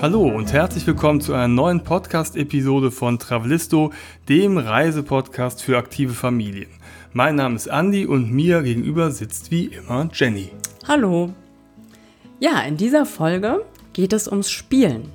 Hallo und herzlich willkommen zu einer neuen Podcast-Episode von Travelisto, dem Reisepodcast für aktive Familien. Mein Name ist Andy und mir gegenüber sitzt wie immer Jenny. Hallo. Ja, in dieser Folge geht es ums Spielen.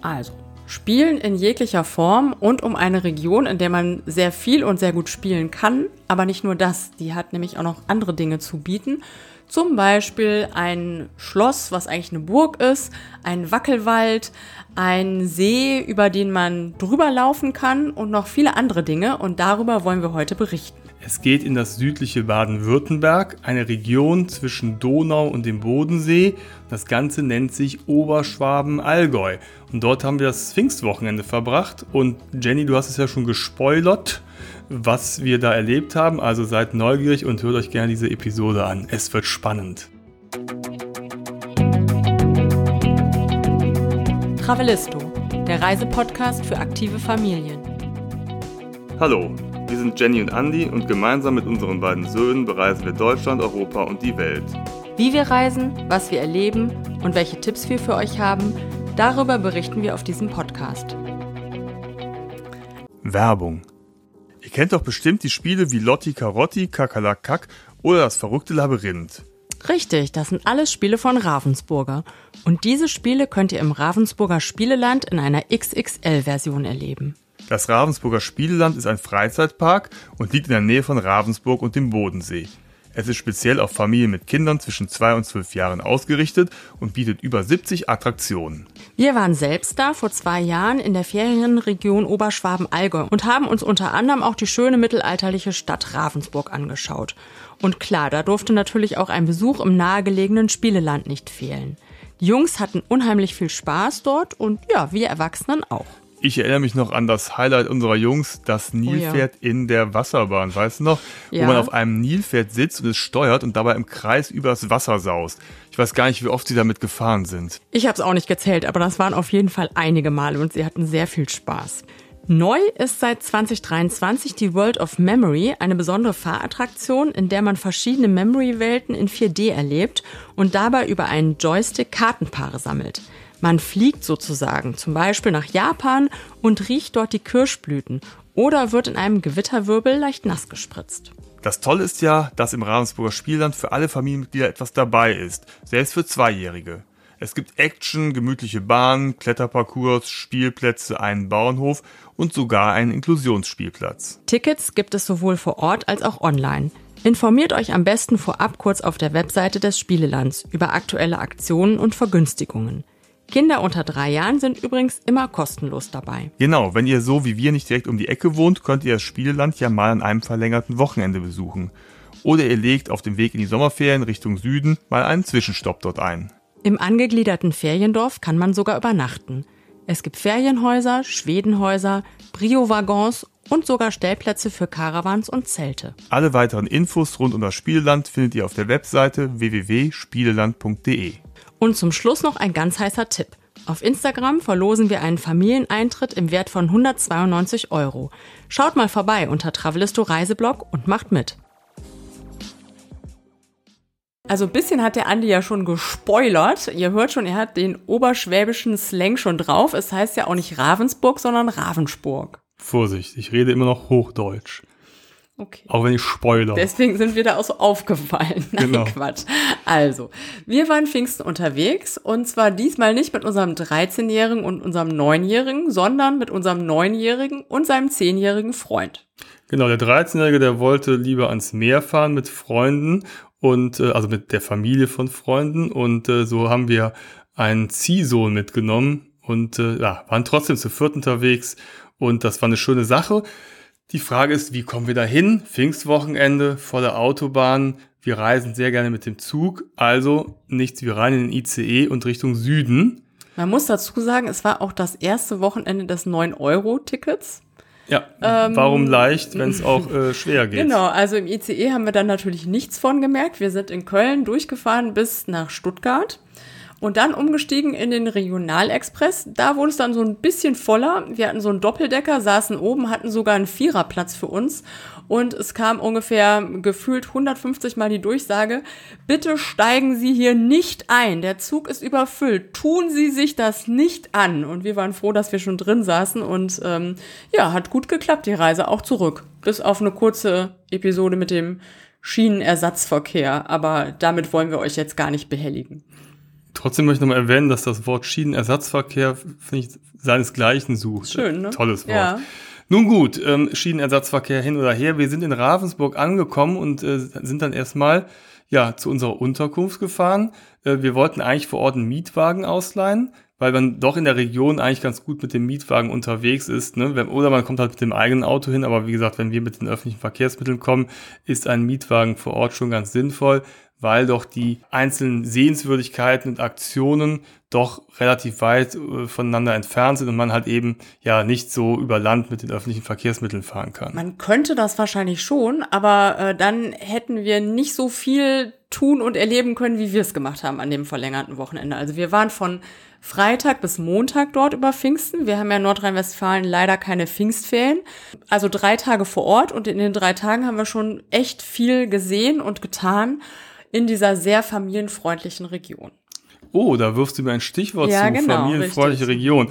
Also, Spielen in jeglicher Form und um eine Region, in der man sehr viel und sehr gut spielen kann. Aber nicht nur das, die hat nämlich auch noch andere Dinge zu bieten. Zum Beispiel ein Schloss, was eigentlich eine Burg ist, ein Wackelwald, ein See, über den man drüber laufen kann und noch viele andere Dinge. Und darüber wollen wir heute berichten. Es geht in das südliche Baden-Württemberg, eine Region zwischen Donau und dem Bodensee. Das Ganze nennt sich Oberschwaben-Allgäu. Und dort haben wir das Pfingstwochenende verbracht. Und Jenny, du hast es ja schon gespoilert was wir da erlebt haben. Also seid neugierig und hört euch gerne diese Episode an. Es wird spannend. Travelisto, der Reisepodcast für aktive Familien. Hallo, wir sind Jenny und Andy und gemeinsam mit unseren beiden Söhnen bereisen wir Deutschland, Europa und die Welt. Wie wir reisen, was wir erleben und welche Tipps wir für euch haben, darüber berichten wir auf diesem Podcast. Werbung Ihr kennt doch bestimmt die Spiele wie Lotti Carotti, Kakalakak oder das verrückte Labyrinth. Richtig, das sind alles Spiele von Ravensburger. Und diese Spiele könnt ihr im Ravensburger Spieleland in einer XXL-Version erleben. Das Ravensburger Spieleland ist ein Freizeitpark und liegt in der Nähe von Ravensburg und dem Bodensee. Es ist speziell auf Familien mit Kindern zwischen 2 und 12 Jahren ausgerichtet und bietet über 70 Attraktionen. Wir waren selbst da vor zwei Jahren in der Ferienregion Oberschwaben-Allgäu und haben uns unter anderem auch die schöne mittelalterliche Stadt Ravensburg angeschaut. Und klar, da durfte natürlich auch ein Besuch im nahegelegenen Spieleland nicht fehlen. Die Jungs hatten unheimlich viel Spaß dort und ja, wir Erwachsenen auch. Ich erinnere mich noch an das Highlight unserer Jungs, das Nilpferd oh ja. in der Wasserbahn, weißt du noch? Ja. Wo man auf einem Nilpferd sitzt und es steuert und dabei im Kreis übers Wasser saust. Ich weiß gar nicht, wie oft sie damit gefahren sind. Ich habe es auch nicht gezählt, aber das waren auf jeden Fall einige Male und sie hatten sehr viel Spaß. Neu ist seit 2023 die World of Memory, eine besondere Fahrattraktion, in der man verschiedene Memory-Welten in 4D erlebt und dabei über einen Joystick Kartenpaare sammelt. Man fliegt sozusagen, zum Beispiel nach Japan und riecht dort die Kirschblüten oder wird in einem Gewitterwirbel leicht nass gespritzt. Das Tolle ist ja, dass im Ravensburger Spielland für alle Familienmitglieder etwas dabei ist, selbst für Zweijährige. Es gibt Action, gemütliche Bahnen, Kletterparcours, Spielplätze, einen Bauernhof und sogar einen Inklusionsspielplatz. Tickets gibt es sowohl vor Ort als auch online. Informiert euch am besten vorab kurz auf der Webseite des Spielelands über aktuelle Aktionen und Vergünstigungen. Kinder unter drei Jahren sind übrigens immer kostenlos dabei. Genau, wenn ihr so wie wir nicht direkt um die Ecke wohnt, könnt ihr das Spieleland ja mal an einem verlängerten Wochenende besuchen. Oder ihr legt auf dem Weg in die Sommerferien Richtung Süden mal einen Zwischenstopp dort ein. Im angegliederten Feriendorf kann man sogar übernachten. Es gibt Ferienhäuser, Schwedenhäuser, Brio-Waggons und sogar Stellplätze für Caravans und Zelte. Alle weiteren Infos rund um das Spieleland findet ihr auf der Webseite www.spieleland.de. Und zum Schluss noch ein ganz heißer Tipp. Auf Instagram verlosen wir einen Familieneintritt im Wert von 192 Euro. Schaut mal vorbei unter Travelisto Reiseblog und macht mit. Also ein bisschen hat der Andi ja schon gespoilert. Ihr hört schon, er hat den oberschwäbischen Slang schon drauf. Es heißt ja auch nicht Ravensburg, sondern Ravensburg. Vorsicht, ich rede immer noch Hochdeutsch. Okay. Auch wenn ich spoiler. Deswegen sind wir da auch so aufgefallen. Nein, genau. Quatsch. Also, wir waren Pfingsten unterwegs und zwar diesmal nicht mit unserem 13-Jährigen und unserem 9-Jährigen, sondern mit unserem 9-Jährigen und seinem 10-jährigen Freund. Genau, der 13-Jährige, der wollte lieber ans Meer fahren mit Freunden und äh, also mit der Familie von Freunden und äh, so haben wir einen Ziehsohn mitgenommen und äh, ja, waren trotzdem zu viert unterwegs und das war eine schöne Sache. Die Frage ist, wie kommen wir dahin? Pfingstwochenende, volle Autobahn. Wir reisen sehr gerne mit dem Zug, also nichts wie rein in den ICE und Richtung Süden. Man muss dazu sagen, es war auch das erste Wochenende des 9-Euro-Tickets. Ja, ähm, warum leicht, wenn es auch äh, schwer geht? Genau, also im ICE haben wir dann natürlich nichts von gemerkt. Wir sind in Köln durchgefahren bis nach Stuttgart und dann umgestiegen in den Regionalexpress. Da wurde es dann so ein bisschen voller. Wir hatten so einen Doppeldecker, saßen oben, hatten sogar einen Viererplatz für uns und es kam ungefähr gefühlt 150 Mal die Durchsage, bitte steigen Sie hier nicht ein, der Zug ist überfüllt, tun Sie sich das nicht an. Und wir waren froh, dass wir schon drin saßen und ähm, ja, hat gut geklappt, die Reise auch zurück. Bis auf eine kurze Episode mit dem Schienenersatzverkehr, aber damit wollen wir euch jetzt gar nicht behelligen. Trotzdem möchte ich nochmal erwähnen, dass das Wort Schienenersatzverkehr, finde ich, seinesgleichen sucht. Schön, ne? Tolles Wort. Ja. Nun gut, ähm, Schienenersatzverkehr hin oder her. Wir sind in Ravensburg angekommen und äh, sind dann erstmal ja, zu unserer Unterkunft gefahren. Äh, wir wollten eigentlich vor Ort einen Mietwagen ausleihen, weil man doch in der Region eigentlich ganz gut mit dem Mietwagen unterwegs ist. Ne? Oder man kommt halt mit dem eigenen Auto hin, aber wie gesagt, wenn wir mit den öffentlichen Verkehrsmitteln kommen, ist ein Mietwagen vor Ort schon ganz sinnvoll weil doch die einzelnen Sehenswürdigkeiten und Aktionen doch relativ weit äh, voneinander entfernt sind und man halt eben ja nicht so über Land mit den öffentlichen Verkehrsmitteln fahren kann. Man könnte das wahrscheinlich schon, aber äh, dann hätten wir nicht so viel tun und erleben können, wie wir es gemacht haben an dem verlängerten Wochenende. Also wir waren von Freitag bis Montag dort über Pfingsten. Wir haben ja in Nordrhein-Westfalen leider keine Pfingstferien. Also drei Tage vor Ort und in den drei Tagen haben wir schon echt viel gesehen und getan in dieser sehr familienfreundlichen Region. Oh, da wirfst du mir ein Stichwort Ja, zu, genau, familienfreundliche richtig. Region.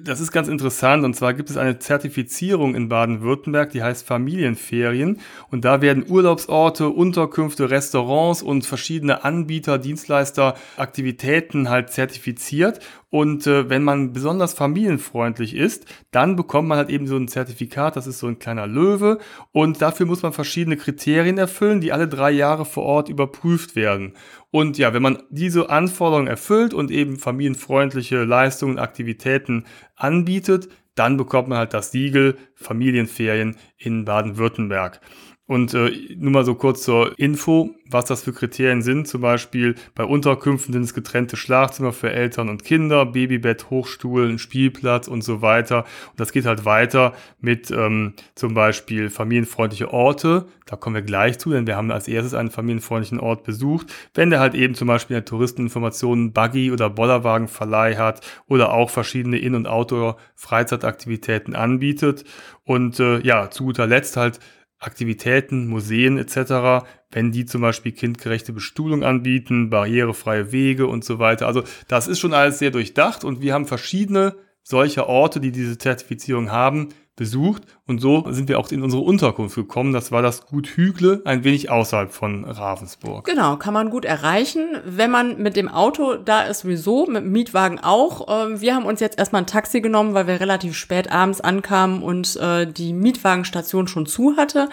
Das ist ganz interessant und zwar gibt es eine Zertifizierung in Baden-Württemberg, die heißt Familienferien und da werden Urlaubsorte, Unterkünfte, Restaurants und verschiedene Anbieter, Dienstleister, Aktivitäten halt zertifiziert und äh, wenn man besonders familienfreundlich ist, dann bekommt man halt eben so ein Zertifikat, das ist so ein kleiner Löwe und dafür muss man verschiedene Kriterien erfüllen, die alle drei Jahre vor Ort überprüft werden. Und ja, wenn man diese Anforderungen erfüllt und eben familienfreundliche Leistungen, Aktivitäten anbietet, dann bekommt man halt das Siegel Familienferien in Baden-Württemberg. Und äh, nur mal so kurz zur Info, was das für Kriterien sind. Zum Beispiel bei Unterkünften sind es getrennte Schlafzimmer für Eltern und Kinder, Babybett, Hochstuhl, Spielplatz und so weiter. Und das geht halt weiter mit ähm, zum Beispiel familienfreundliche Orte. Da kommen wir gleich zu, denn wir haben als erstes einen familienfreundlichen Ort besucht. Wenn der halt eben zum Beispiel in der Touristeninformation Buggy oder Bollerwagenverleih hat oder auch verschiedene In- und Outdoor-Freizeitaktivitäten anbietet. Und äh, ja, zu guter Letzt halt Aktivitäten, Museen etc., wenn die zum Beispiel kindgerechte Bestuhlung anbieten, barrierefreie Wege und so weiter. Also das ist schon alles sehr durchdacht und wir haben verschiedene solcher Orte, die diese Zertifizierung haben, besucht und so sind wir auch in unsere Unterkunft gekommen. Das war das Gut Hügle, ein wenig außerhalb von Ravensburg. Genau, kann man gut erreichen. Wenn man mit dem Auto da ist, sowieso, mit dem Mietwagen auch. Ähm, Wir haben uns jetzt erstmal ein Taxi genommen, weil wir relativ spät abends ankamen und äh, die Mietwagenstation schon zu hatte.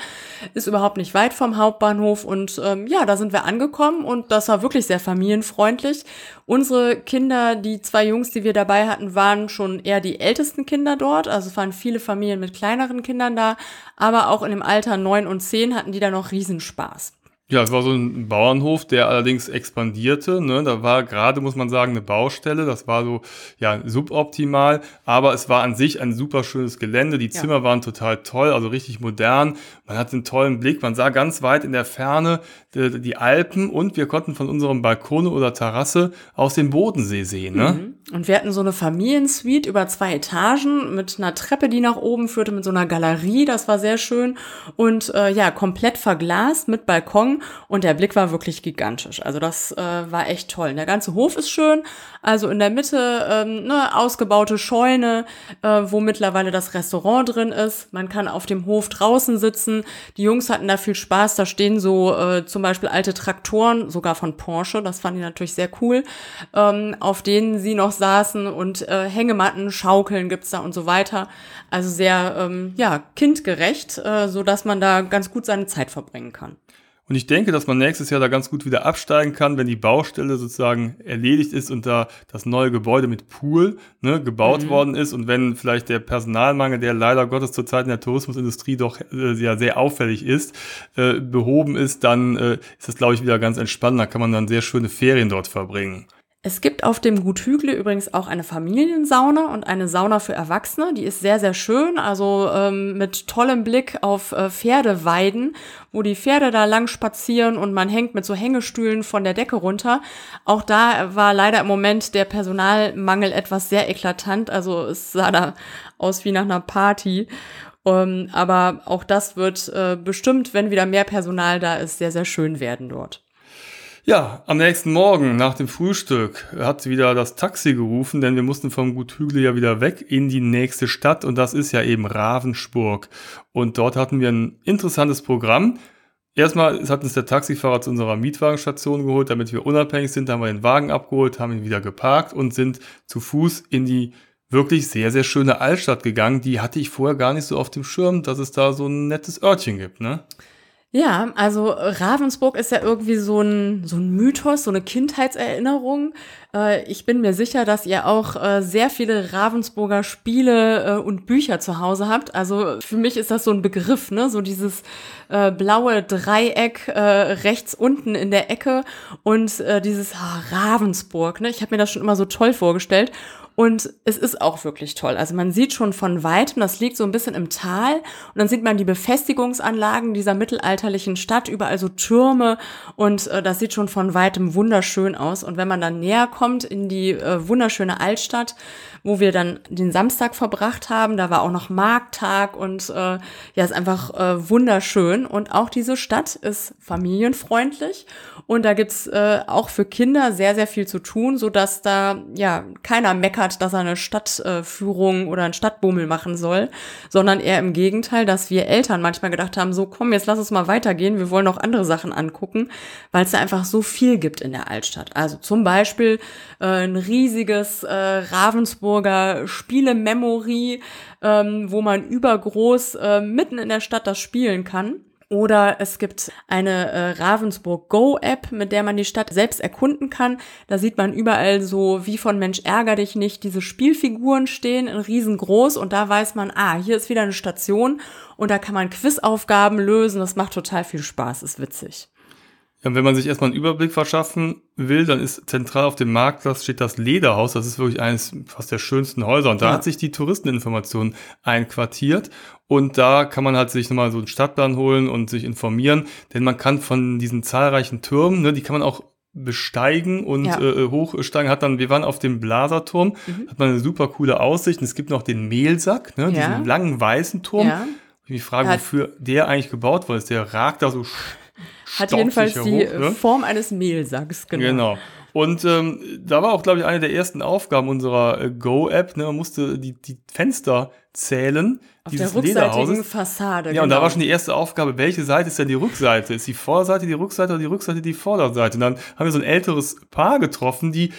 Ist überhaupt nicht weit vom Hauptbahnhof und ähm, ja, da sind wir angekommen und das war wirklich sehr familienfreundlich. Unsere Kinder, die zwei Jungs, die wir dabei hatten, waren schon eher die ältesten Kinder dort. Also es waren viele Familien mit kleineren Kindern da, aber auch in dem Alter neun und zehn hatten die da noch Riesenspaß. Ja, es war so ein Bauernhof, der allerdings expandierte. Ne? Da war gerade, muss man sagen, eine Baustelle. Das war so ja suboptimal, aber es war an sich ein super schönes Gelände. Die Ja. Zimmer waren total toll, also richtig modern. Man hatte einen tollen Blick. Man sah ganz weit in der Ferne die, die Alpen und wir konnten von unserem Balkon oder Terrasse aus dem Bodensee sehen. Ne? Mhm. Und wir hatten so eine Familiensuite über zwei Etagen mit einer Treppe, die nach oben führte, mit so einer Galerie. Das war sehr schön. Und äh, ja, komplett verglast mit Balkon. Und der Blick war wirklich gigantisch. Also das äh, war echt toll. Der ganze Hof ist schön. Also in der Mitte ähm, ne, ausgebaute Scheune, äh, wo mittlerweile das Restaurant drin ist. Man kann auf dem Hof draußen sitzen. Die Jungs hatten da viel Spaß. Da stehen so äh, zum Beispiel alte Traktoren, sogar von Porsche. Das fanden die natürlich sehr cool, ähm, auf denen sie noch saßen und äh, Hängematten, Schaukeln gibt's da und so weiter. Also sehr ähm, ja kindgerecht, äh, so dass man da ganz gut seine Zeit verbringen kann. Und ich denke, dass man nächstes Jahr da ganz gut wieder absteigen kann, wenn die Baustelle sozusagen erledigt ist und da das neue Gebäude mit Pool ne, gebaut worden ist und wenn vielleicht der Personalmangel, der leider Gottes zurzeit in der Tourismusindustrie doch äh, ja sehr auffällig ist, äh, behoben ist, dann äh, ist das, glaube ich, wieder ganz entspannt. Da kann man dann sehr schöne Ferien dort verbringen. Es gibt auf dem Gut Hügle übrigens auch eine Familiensauna und eine Sauna für Erwachsene. Die ist sehr, sehr schön, also ähm, mit tollem Blick auf äh, Pferdeweiden, wo die Pferde da lang spazieren und man hängt mit so Hängestühlen von der Decke runter. Auch da war leider im Moment der Personalmangel etwas sehr eklatant. Also es sah da aus wie nach einer Party. Ähm, aber auch das wird äh, bestimmt, wenn wieder mehr Personal da ist, sehr, sehr schön werden dort. Ja, am nächsten Morgen nach dem Frühstück hat wieder das Taxi gerufen, denn wir mussten vom Gut Hügel ja wieder weg in die nächste Stadt und das ist ja eben Ravensburg. Und dort hatten wir ein interessantes Programm. Erstmal hat uns der Taxifahrer zu unserer Mietwagenstation geholt, damit wir unabhängig sind. Da haben wir den Wagen abgeholt, haben ihn wieder geparkt und sind zu Fuß in die wirklich sehr, sehr schöne Altstadt gegangen. Die hatte ich vorher gar nicht so auf dem Schirm, dass es da so ein nettes Örtchen gibt, ne? Ja, also Ravensburg ist ja irgendwie so ein, so ein Mythos, so eine Kindheitserinnerung. Äh, ich bin mir sicher, dass ihr auch äh, sehr viele Ravensburger Spiele äh, und Bücher zu Hause habt. Also für mich ist das so ein Begriff, ne? So dieses blaue Dreieck rechts unten in der Ecke und dieses oh, Ravensburg, ne? Ich habe mir das schon immer so toll vorgestellt. Und es ist auch wirklich toll. Also man sieht schon von weitem, das liegt so ein bisschen im Tal. Und dann sieht man die Befestigungsanlagen dieser mittelalterlichen Stadt, überall so Türme. Und äh, das sieht schon von weitem wunderschön aus. Und wenn man dann näher kommt in die äh, wunderschöne Altstadt, wo wir dann den Samstag verbracht haben, da war auch noch Markttag und äh, ja, ist einfach äh, wunderschön. Und auch diese Stadt ist familienfreundlich. Und da gibt's äh, auch für Kinder sehr, sehr viel zu tun, so dass da ja keiner meckert dass er eine Stadtführung oder einen Stadtbummel machen soll, sondern eher im Gegenteil, dass wir Eltern manchmal gedacht haben, so komm, jetzt lass uns mal weitergehen, wir wollen noch andere Sachen angucken, weil es da einfach so viel gibt in der Altstadt. Also zum Beispiel äh, ein riesiges äh, Ravensburger Spielememory, ähm, wo man übergroß äh, mitten in der Stadt das spielen kann. Oder es gibt eine äh, Ravensburg Go App, mit der man die Stadt selbst erkunden kann. Da sieht man überall so wie von Mensch ärger dich nicht diese Spielfiguren stehen in riesengroß und da weiß man, ah, hier ist wieder eine Station und da kann man Quizaufgaben lösen. Das macht total viel Spaß, ist witzig. Ja, wenn man sich erstmal einen Überblick verschaffen will, dann ist zentral auf dem Marktplatz steht das Lederhaus. Das ist wirklich eines fast der schönsten Häuser. Und da ja. hat sich die Touristeninformation einquartiert. Und da kann man halt sich nochmal so einen Stadtplan holen und sich informieren. Denn man kann von diesen zahlreichen Türmen, ne, die kann man auch besteigen und ja. äh, hochsteigen. Hat dann, wir waren auf dem Blaserturm, mhm. hat man eine super coole Aussicht. Und es gibt noch den Mehlsack, ne, ja. diesen langen weißen Turm. Ich mich frage, wofür der eigentlich gebaut wurde. Der ragt da so hat jedenfalls die hoch, ne? Form eines Mehlsacks, genau. Genau. Und ähm, da war auch, glaube ich, eine der ersten Aufgaben unserer äh, Go-App. Ne? Man musste die, die Fenster zählen. Auf dieses der rückseitigen Fassade. Ja, genau. und da genau. war schon die erste Aufgabe, welche Seite ist denn die Rückseite? Ist die Vorderseite die Rückseite oder die Rückseite die Vorderseite? Und dann haben wir so ein älteres Paar getroffen, die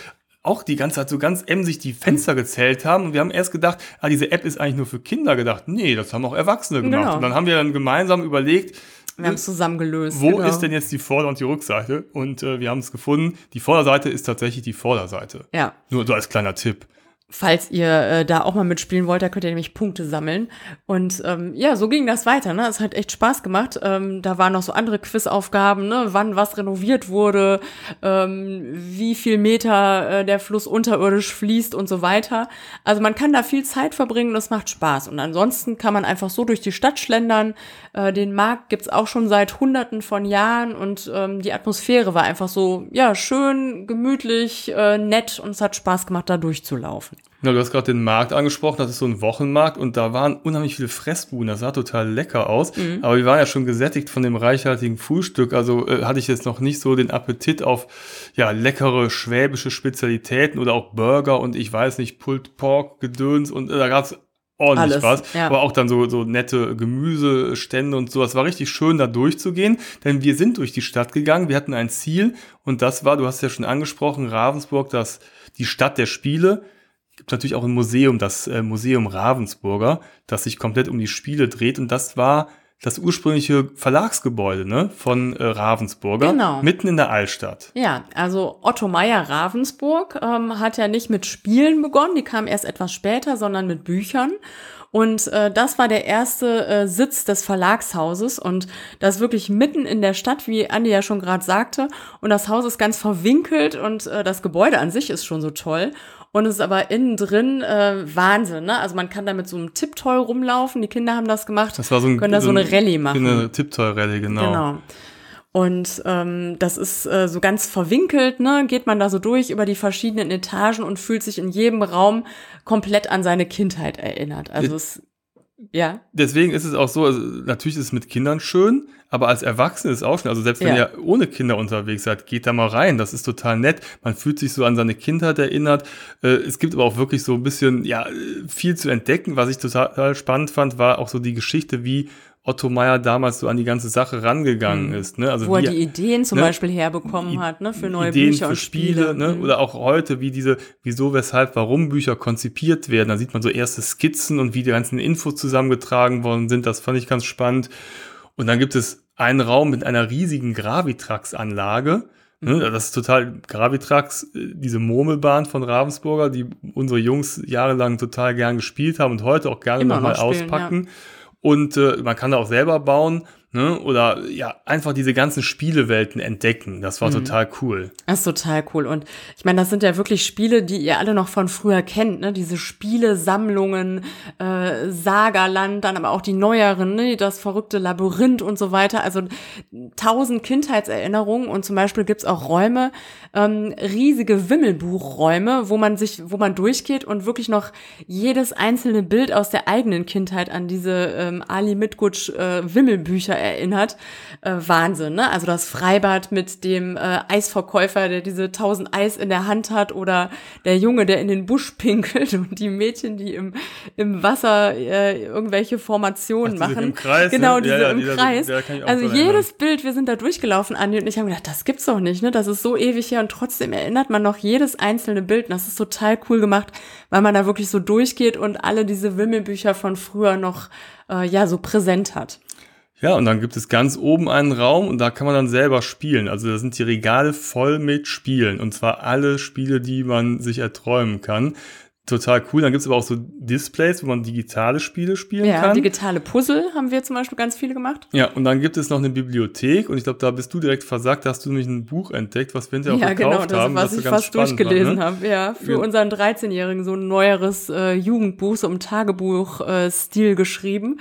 auch die ganze Zeit so ganz emsig die Fenster gezählt haben. Und wir haben erst gedacht, ah, diese App ist eigentlich nur für Kinder gedacht. Nee, das haben auch Erwachsene gemacht. Genau. Und dann haben wir dann gemeinsam überlegt, wir haben es zusammen gelöst. Wo genau. ist denn jetzt die Vorder- und die Rückseite? Und äh, wir haben es gefunden. Die Vorderseite ist tatsächlich die Vorderseite. Ja. Nur so als kleiner Tipp. Falls ihr äh, da auch mal mitspielen wollt, da könnt ihr nämlich Punkte sammeln. Und ähm, ja, so ging das weiter. Ne? Es hat echt Spaß gemacht. Ähm, da waren noch so andere Quizaufgaben, ne? wann was renoviert wurde, ähm, wie viel Meter äh, der Fluss unterirdisch fließt und so weiter. Also man kann da viel Zeit verbringen es macht Spaß. Und ansonsten kann man einfach so durch die Stadt schlendern. Äh, den Markt gibt's auch schon seit Hunderten von Jahren und ähm, die Atmosphäre war einfach so, ja, schön, gemütlich, äh, nett und es hat Spaß gemacht, da durchzulaufen. Ja, du hast gerade den Markt angesprochen, das ist so ein Wochenmarkt und da waren unheimlich viele Fressbuden, das sah total lecker aus, mhm. aber wir waren ja schon gesättigt von dem reichhaltigen Frühstück, also äh, hatte ich jetzt noch nicht so den Appetit auf ja leckere schwäbische Spezialitäten oder auch Burger und ich weiß nicht, Pulled Pork, Gedöns und äh, da gab's ordentlich Alles, was. Ja. Aber auch dann so, so nette Gemüsestände und so. Es war richtig schön, da durchzugehen, denn wir sind durch die Stadt gegangen. Wir hatten ein Ziel und das war, du hast ja schon angesprochen, Ravensburg, das, die Stadt der Spiele gibt natürlich auch ein Museum, das äh, Museum Ravensburger, das sich komplett um die Spiele dreht. Und das war das ursprüngliche Verlagsgebäude ne, von äh, Ravensburger, genau. mitten in der Altstadt. Ja, also Otto Meyer Ravensburg ähm, hat ja nicht mit Spielen begonnen, die kamen erst etwas später, sondern mit Büchern. Und äh, das war der erste äh, Sitz des Verlagshauses und das wirklich mitten in der Stadt, wie Andi ja schon gerade sagte. Und das Haus ist ganz verwinkelt und äh, das Gebäude an sich ist schon so toll. Und es ist aber innen drin äh, Wahnsinn, ne? Also man kann da mit so einem Tipptoy rumlaufen. Die Kinder haben das gemacht. Das war so ein, können da so, so eine Rallye machen. Eine Tipptoy-Rallye, genau. Genau. Und ähm, das ist äh, so ganz verwinkelt, ne? Geht man da so durch über die verschiedenen Etagen und fühlt sich in jedem Raum komplett an seine Kindheit erinnert. Also es ja. Deswegen ist es auch so, also natürlich ist es mit Kindern schön, aber als Erwachsene ist es auch schön. Also selbst wenn Ja. ihr ohne Kinder unterwegs seid, geht da mal rein. Das ist total nett. Man fühlt sich so an seine Kindheit erinnert. Äh, Es gibt aber auch wirklich so ein bisschen, ja, viel zu entdecken. Was ich total spannend fand, war auch so die Geschichte, wie Otto Meyer damals so an die ganze Sache rangegangen ist. Ne? Also Wo er wie die Ideen zum ne? Beispiel herbekommen hat, ne? Für neue Ideen Bücher für und Spiele. ne? Mhm. Oder auch heute, wie diese, wieso, weshalb, warum Bücher konzipiert werden. Da sieht man so erste Skizzen und wie die ganzen Infos zusammengetragen worden sind. Das fand ich ganz spannend. Und dann gibt es einen Raum mit einer riesigen Gravitrax-Anlage. Mhm. Ne? Das ist total Gravitrax, äh, diese Murmelbahn von Ravensburger, die unsere Jungs jahrelang total gern gespielt haben und heute auch gerne nochmal noch auspacken. Und äh, man kann da auch selber bauen. Ne? Oder ja, einfach diese ganzen Spielewelten entdecken. Das Mhm. war total cool. Das ist total cool. Und ich meine, das sind ja wirklich Spiele, die ihr alle noch von früher kennt, ne? Diese Spielesammlungen, äh, Sagaland, dann aber auch die neueren, ne? Das verrückte Labyrinth und so weiter. Also tausend Kindheitserinnerungen und zum Beispiel gibt's auch Räume, ähm, riesige Wimmelbuchräume, wo man sich, wo man durchgeht und wirklich noch jedes einzelne Bild aus der eigenen Kindheit an diese ähm, Ali Mitgutsch äh, Wimmelbücher erinnert. Äh, Wahnsinn, ne? Also das Freibad mit dem äh, Eisverkäufer, der diese tausend Eis in der Hand hat oder der Junge, der in den Busch pinkelt und die Mädchen, die im, im Wasser äh, irgendwelche Formationen Ach, machen. im Kreis, ne? Genau, Ja, diese ja, im die da- Kreis. ich auch also jedes Bild, wir sind da durchgelaufen, Andi und ich haben gedacht, das gibt's doch nicht, ne? Das ist so ewig her und trotzdem erinnert man noch jedes einzelne Bild. Und das ist total cool gemacht, weil man da wirklich so durchgeht und alle diese Wimmelbücher von früher noch äh, ja so präsent hat. Ja, und dann gibt es ganz oben einen Raum und da kann man dann selber spielen. Also da sind die Regale voll mit Spielen. Und zwar alle Spiele, die man sich erträumen kann. Total cool. Dann gibt es aber auch so Displays, wo man digitale Spiele spielen Ja, kann. digitale Puzzle haben wir zum Beispiel ganz viele gemacht. Ja, und dann gibt es noch eine Bibliothek und ich glaube, da bist du direkt versagt, da hast du nämlich ein Buch entdeckt, was wir hinterher Ja, auch genau, gekauft das, haben. was so ich ganz fast spannend war, durchgelesen ne? habe. Ja, für Ja. unseren 13-Jährigen so ein neueres äh, Jugendbuch, so im Tagebuch-Stil geschrieben.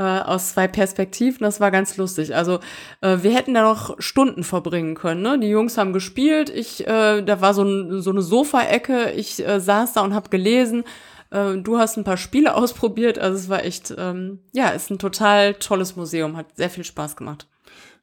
Äh, aus zwei Perspektiven, das war ganz lustig. Also äh, wir hätten da noch Stunden verbringen können. Ne? Die Jungs haben gespielt, ich, äh, da war so, ein, so eine Sofaecke, ich äh, saß da und habe gelesen. Äh, du hast ein paar Spiele ausprobiert, also es war echt, ähm, ja, ist ein total tolles Museum, hat sehr viel Spaß gemacht.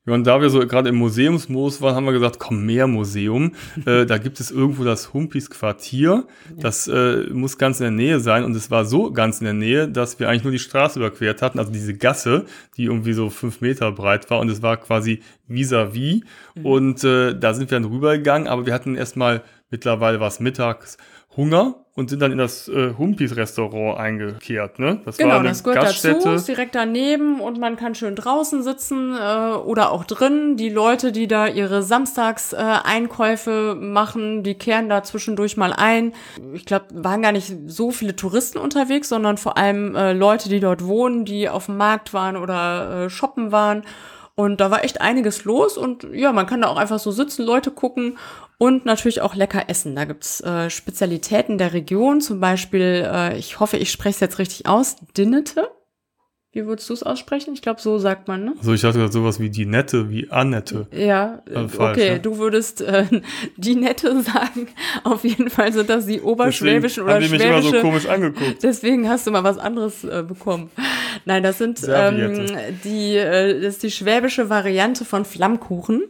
Ja, und da wir so gerade im Museumsmodus waren, haben wir gesagt, komm, mehr Museum. äh, da gibt es irgendwo das Humpis Quartier. Das äh, muss ganz in der Nähe sein. Und es war so ganz in der Nähe, dass wir eigentlich nur die Straße überquert hatten, also diese Gasse, die irgendwie so fünf Meter breit war. Und es war quasi vis-à-vis. Und äh, da sind wir dann rübergegangen. Aber wir hatten erstmal, mittlerweile war es mittags, Hunger und sind dann in das äh, Humpis-Restaurant eingekehrt. Ne? Das Genau, eine das gehört dazu, Gaststätte. ist direkt daneben und man kann schön draußen sitzen äh, oder auch drin. Die Leute, die da ihre Samstagseinkäufe äh, machen, die kehren da zwischendurch mal ein. Ich glaube, waren gar nicht so viele Touristen unterwegs, sondern vor allem äh, Leute, die dort wohnen, die auf dem Markt waren oder äh, shoppen waren. Und da war echt einiges los und ja, man kann da auch einfach so sitzen, Leute gucken und natürlich auch lecker essen. Da gibt's äh, Spezialitäten der Region, zum Beispiel, äh, ich hoffe, ich spreche es jetzt richtig aus, Dinnete. Wie würdest du es aussprechen? Ich glaube, so sagt man, ne? Also ich hatte sowas wie die Nette, wie Annette. Ja, äh, Also falsch, okay, ne? du würdest äh, die Nette sagen. Auf jeden Fall sind das die oberschwäbischen Deswegen oder haben die mich immer so schwäbische. komisch angeguckt. Deswegen hast du mal was anderes äh, bekommen. Nein, das sind ähm, die, äh, das ist die schwäbische Variante von Flammkuchen.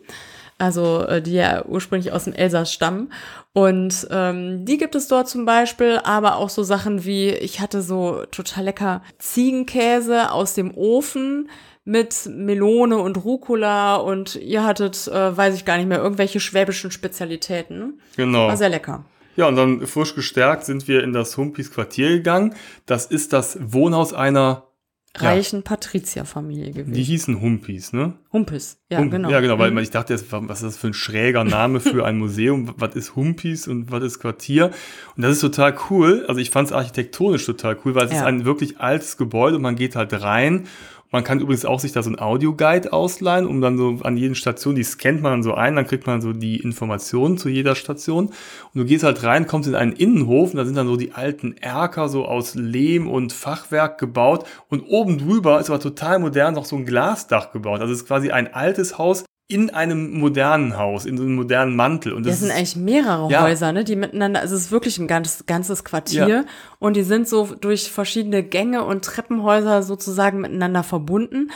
Also äh, die ja ursprünglich aus dem Elsass stammen. Und ähm, die gibt es dort zum Beispiel, aber auch so Sachen wie, ich hatte so total lecker Ziegenkäse aus dem Ofen mit Melone und Rucola und ihr hattet, äh, weiß ich gar nicht mehr, irgendwelche schwäbischen Spezialitäten. Genau. War sehr lecker. Ja, und dann frisch gestärkt sind wir in das Humpis Quartier gegangen. Das ist das Wohnhaus einer reichen Patrizierfamilie gewesen. Die hießen Humpis, ne? Humpis, ja, Hum- genau. Ja, genau, weil Mhm. ich dachte, was ist das für ein schräger Name für ein Museum? Was ist Humpis und was ist Quartier? Und das ist total cool. Also ich fand es architektonisch total cool, weil es Ja. ist ein wirklich altes Gebäude und man geht halt rein. Man kann übrigens auch sich da so ein Audioguide ausleihen, um dann so an jeden Station, die scannt man dann so ein, dann kriegt man so die Informationen zu jeder Station. Und du gehst halt rein, kommst in einen Innenhof und da sind dann so die alten Erker so aus Lehm und Fachwerk gebaut. Und oben drüber ist aber total modern noch so ein Glasdach gebaut. Also es ist quasi ein altes Haus in einem modernen Haus, in so einem modernen Mantel. Und Das das sind ist, eigentlich mehrere Ja. Häuser, ne, die miteinander, also es ist wirklich ein ganz, ganzes Quartier Ja. und die sind so durch verschiedene Gänge und Treppenhäuser sozusagen miteinander verbunden.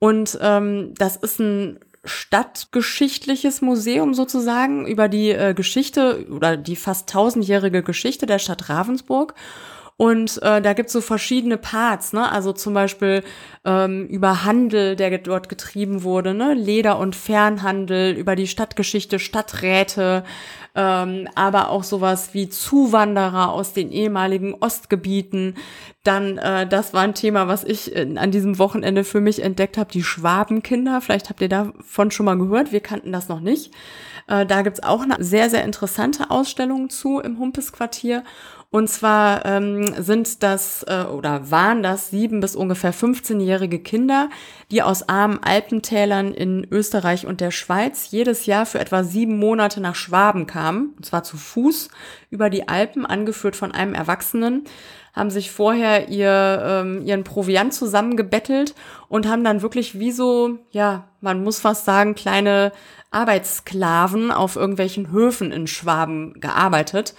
Und ähm, das ist ein stadtgeschichtliches Museum sozusagen über die äh, Geschichte oder die fast tausendjährige Geschichte der Stadt Ravensburg. Und äh, da gibt's so verschiedene Parts, ne? Also zum Beispiel ähm, über Handel, der dort getrieben wurde, ne? Leder- und Fernhandel, über die Stadtgeschichte, Stadträte, ähm, aber auch sowas wie Zuwanderer aus den ehemaligen Ostgebieten. Dann, äh, das war ein Thema, was ich in, an diesem Wochenende für mich entdeckt habe, die Schwabenkinder. Vielleicht habt ihr davon schon mal gehört, wir kannten das noch nicht. Äh, da gibt's auch eine sehr, sehr interessante Ausstellung zu im Humpes-Quartier. Und zwar ähm, sind das äh, oder waren das sieben bis ungefähr 15-jährige Kinder, die aus armen Alpentälern in Österreich und der Schweiz jedes Jahr für etwa sieben Monate nach Schwaben kamen, und zwar zu Fuß über die Alpen, angeführt von einem Erwachsenen, haben sich vorher ihr, ähm, ihren Proviant zusammengebettelt und haben dann wirklich wie so, ja, man muss fast sagen, kleine Arbeitssklaven auf irgendwelchen Höfen in Schwaben gearbeitet.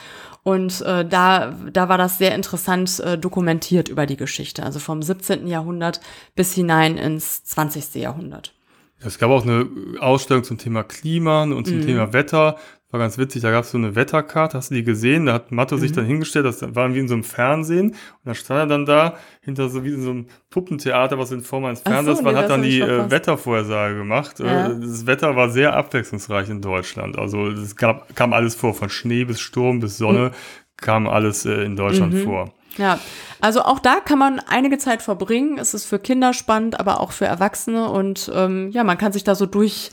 Und äh, da, da war das sehr interessant äh, dokumentiert über die Geschichte, also vom 17. Jahrhundert bis hinein ins 20. Jahrhundert. es gab auch eine Ausstellung zum Thema Klima und zum Thema Wetter. War ganz witzig, da gab es so eine Wetterkarte, hast du die gesehen? Da hat Matto sich dann hingestellt, das war wie in so einem Fernsehen. Und dann stand er dann da, hinter so wie in so einem Puppentheater, was in Form eines Ach so, Fernsehers war, nee, hat das dann die äh. Wettervorhersage gemacht. Ja. Äh, Das Wetter war sehr abwechslungsreich in Deutschland. Also es gab, kam alles vor, von Schnee bis Sturm bis Sonne kam alles äh, in Deutschland vor. Ja, also auch da kann man einige Zeit verbringen. Es ist für Kinder spannend, aber auch für Erwachsene und ähm, ja, man kann sich da so durch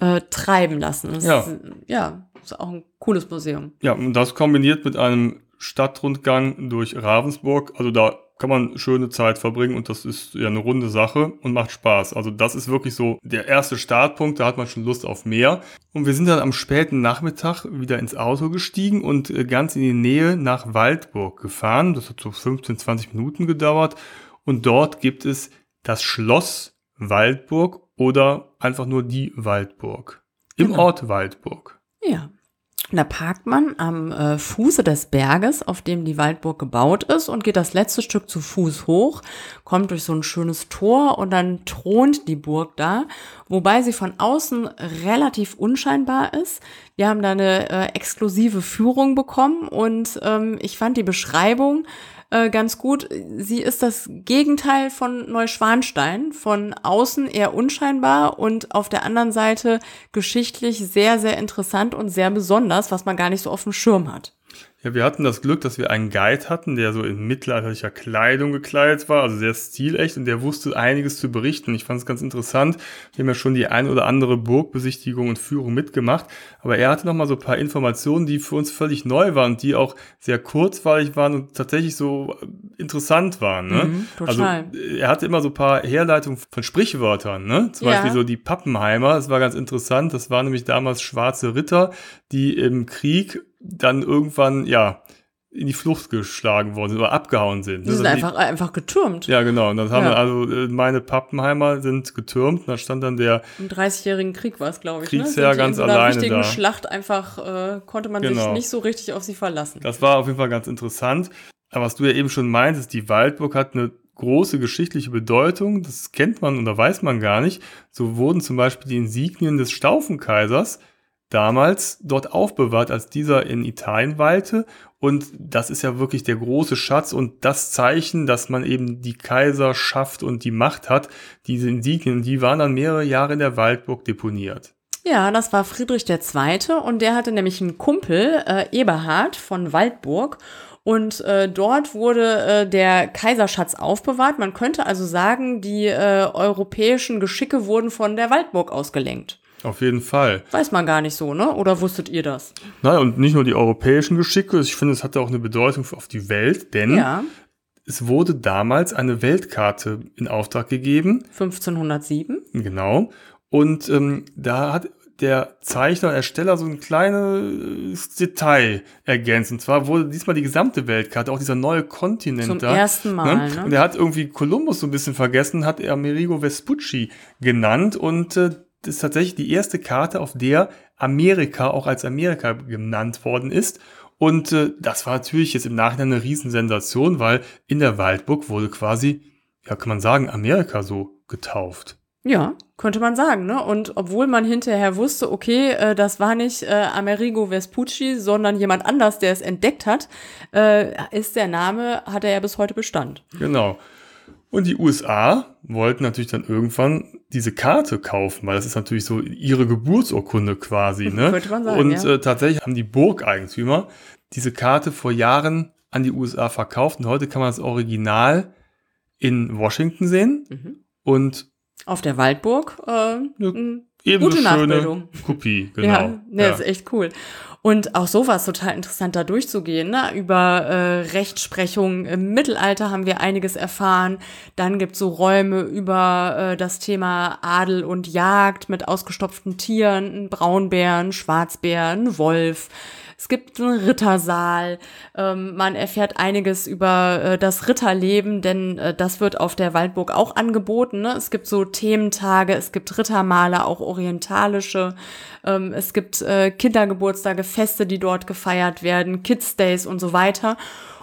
äh, treiben lassen. Es Ja. Ist, ja, ist auch ein cooles Museum. Ja, und das kombiniert mit einem Stadtrundgang durch Ravensburg. Also da kann man schöne Zeit verbringen und das ist ja eine runde Sache und macht Spaß. Also das ist wirklich so der erste Startpunkt, da hat man schon Lust auf mehr. Und wir sind dann am späten Nachmittag wieder ins Auto gestiegen und äh, ganz in die Nähe nach Waldburg gefahren. Das hat so 15, 20 Minuten gedauert. Und dort gibt es das Schloss Waldburg oder einfach nur die Waldburg. Im Genau. Ort Waldburg. Ja. Da parkt man am äh, Fuße des Berges, auf dem die Waldburg gebaut ist und geht das letzte Stück zu Fuß hoch, kommt durch so ein schönes Tor und dann thront die Burg da, wobei sie von außen relativ unscheinbar ist. Wir haben da eine äh, exklusive Führung bekommen und ähm, ich fand die Beschreibung äh, ganz gut. Sie ist das Gegenteil von Neuschwanstein. Von außen eher unscheinbar und auf der anderen Seite geschichtlich sehr, sehr interessant und sehr besonders, was man gar nicht so auf dem Schirm hat. Ja, wir hatten das Glück, dass wir einen Guide hatten, der so in mittelalterlicher Kleidung gekleidet war, also sehr stilecht und der wusste einiges zu berichten. Ich fand es ganz interessant. Wir haben ja schon die ein oder andere Burgbesichtigung und Führung mitgemacht, aber er hatte noch mal so ein paar Informationen, die für uns völlig neu waren und die auch sehr kurzweilig waren und tatsächlich so äh, interessant waren. Ne? Mhm, total. Also äh, er hatte immer so ein paar Herleitungen von Sprichwörtern, ne? Zum Ja. Beispiel so die Pappenheimer, das war ganz interessant. Das waren nämlich damals schwarze Ritter, die im Krieg dann irgendwann, ja, in die Flucht geschlagen worden sind oder abgehauen sind. Die sind Das einfach, einfach getürmt. ja, genau. Und das haben Ja. wir also, äh, meine Pappenheimer sind getürmt. Und da stand dann der, Im Dreißigjährigen Krieg war es, glaube ich. Kriegsherr ne? Die ganz in so einer alleine wichtigen da. Schlacht einfach, äh, konnte man sich Genau. nicht so richtig auf sie verlassen. das war auf jeden Fall ganz interessant. Aber was du ja eben schon meintest, die Waldburg hat eine große geschichtliche Bedeutung. Das kennt man oder weiß man gar nicht. So wurden zum Beispiel die Insignien des Staufenkaisers damals dort aufbewahrt, als dieser in Italien weilte. Und das ist ja wirklich der große Schatz und das Zeichen, dass man eben die Kaiserschaft und die Macht hat. Diese Insignien, die waren dann mehrere Jahre in der Waldburg deponiert. Ja, das war Friedrich II. und der hatte nämlich einen Kumpel, äh, Eberhard von Waldburg. Und äh, dort wurde äh, der Kaiserschatz aufbewahrt. Man könnte also sagen, die äh, europäischen Geschicke wurden von der Waldburg ausgelenkt. Auf jeden Fall. Weiß man gar nicht so, ne? Oder wusstet ihr das? Naja, und nicht nur die europäischen Geschicke, ich finde, es hatte auch eine Bedeutung auf die Welt, denn Ja, es wurde damals eine Weltkarte in Auftrag gegeben, 1507. genau, und ähm, da hat der Zeichner, Ersteller so ein kleines Detail ergänzt. Und zwar wurde diesmal die gesamte Weltkarte, auch dieser neue Kontinent Zum da. ersten Mal, ne? Und er hat irgendwie Kolumbus so ein bisschen vergessen, hat er Amerigo Vespucci genannt und äh, ist tatsächlich die erste Karte, auf der Amerika auch als Amerika genannt worden ist. Und äh, das war natürlich jetzt im Nachhinein eine Riesensensation, weil in der Waldburg wurde quasi, ja kann man sagen, Amerika so getauft. Ja, könnte man sagen, ne? Und obwohl man hinterher wusste, okay, äh, das war nicht äh, Amerigo Vespucci, sondern jemand anders, der es entdeckt hat, äh, ist der Name, hat er ja bis heute Bestand. Genau. Und die USA wollten natürlich dann irgendwann diese Karte kaufen, weil das ist natürlich so ihre Geburtsurkunde quasi. Ne? Könnte man sagen, Und ja. äh, tatsächlich haben die Burgeigentümer diese Karte vor Jahren an die USA verkauft und heute kann man das Original in Washington sehen. Mhm. Und Auf der Waldburg, äh, mh, ebenso Gute Nachbildung. Kopie, genau. Ja, ne, ist echt cool. Und auch sowas total interessant da durchzugehen. Ne? Über äh, Rechtsprechung im Mittelalter haben wir einiges erfahren. Dann gibt's so Räume über äh, das Thema Adel und Jagd mit ausgestopften Tieren, Braunbären, Schwarzbären, Wolf. Es gibt einen Rittersaal. Ähm, man erfährt einiges über äh, das Ritterleben, denn äh, das wird auf der Waldburg auch angeboten. Ne? Es gibt so Thementage, es gibt Rittermale, auch orientalische. Ähm, es gibt äh, Kindergeburtstage, Feste, die dort gefeiert werden, Kids Days und so weiter.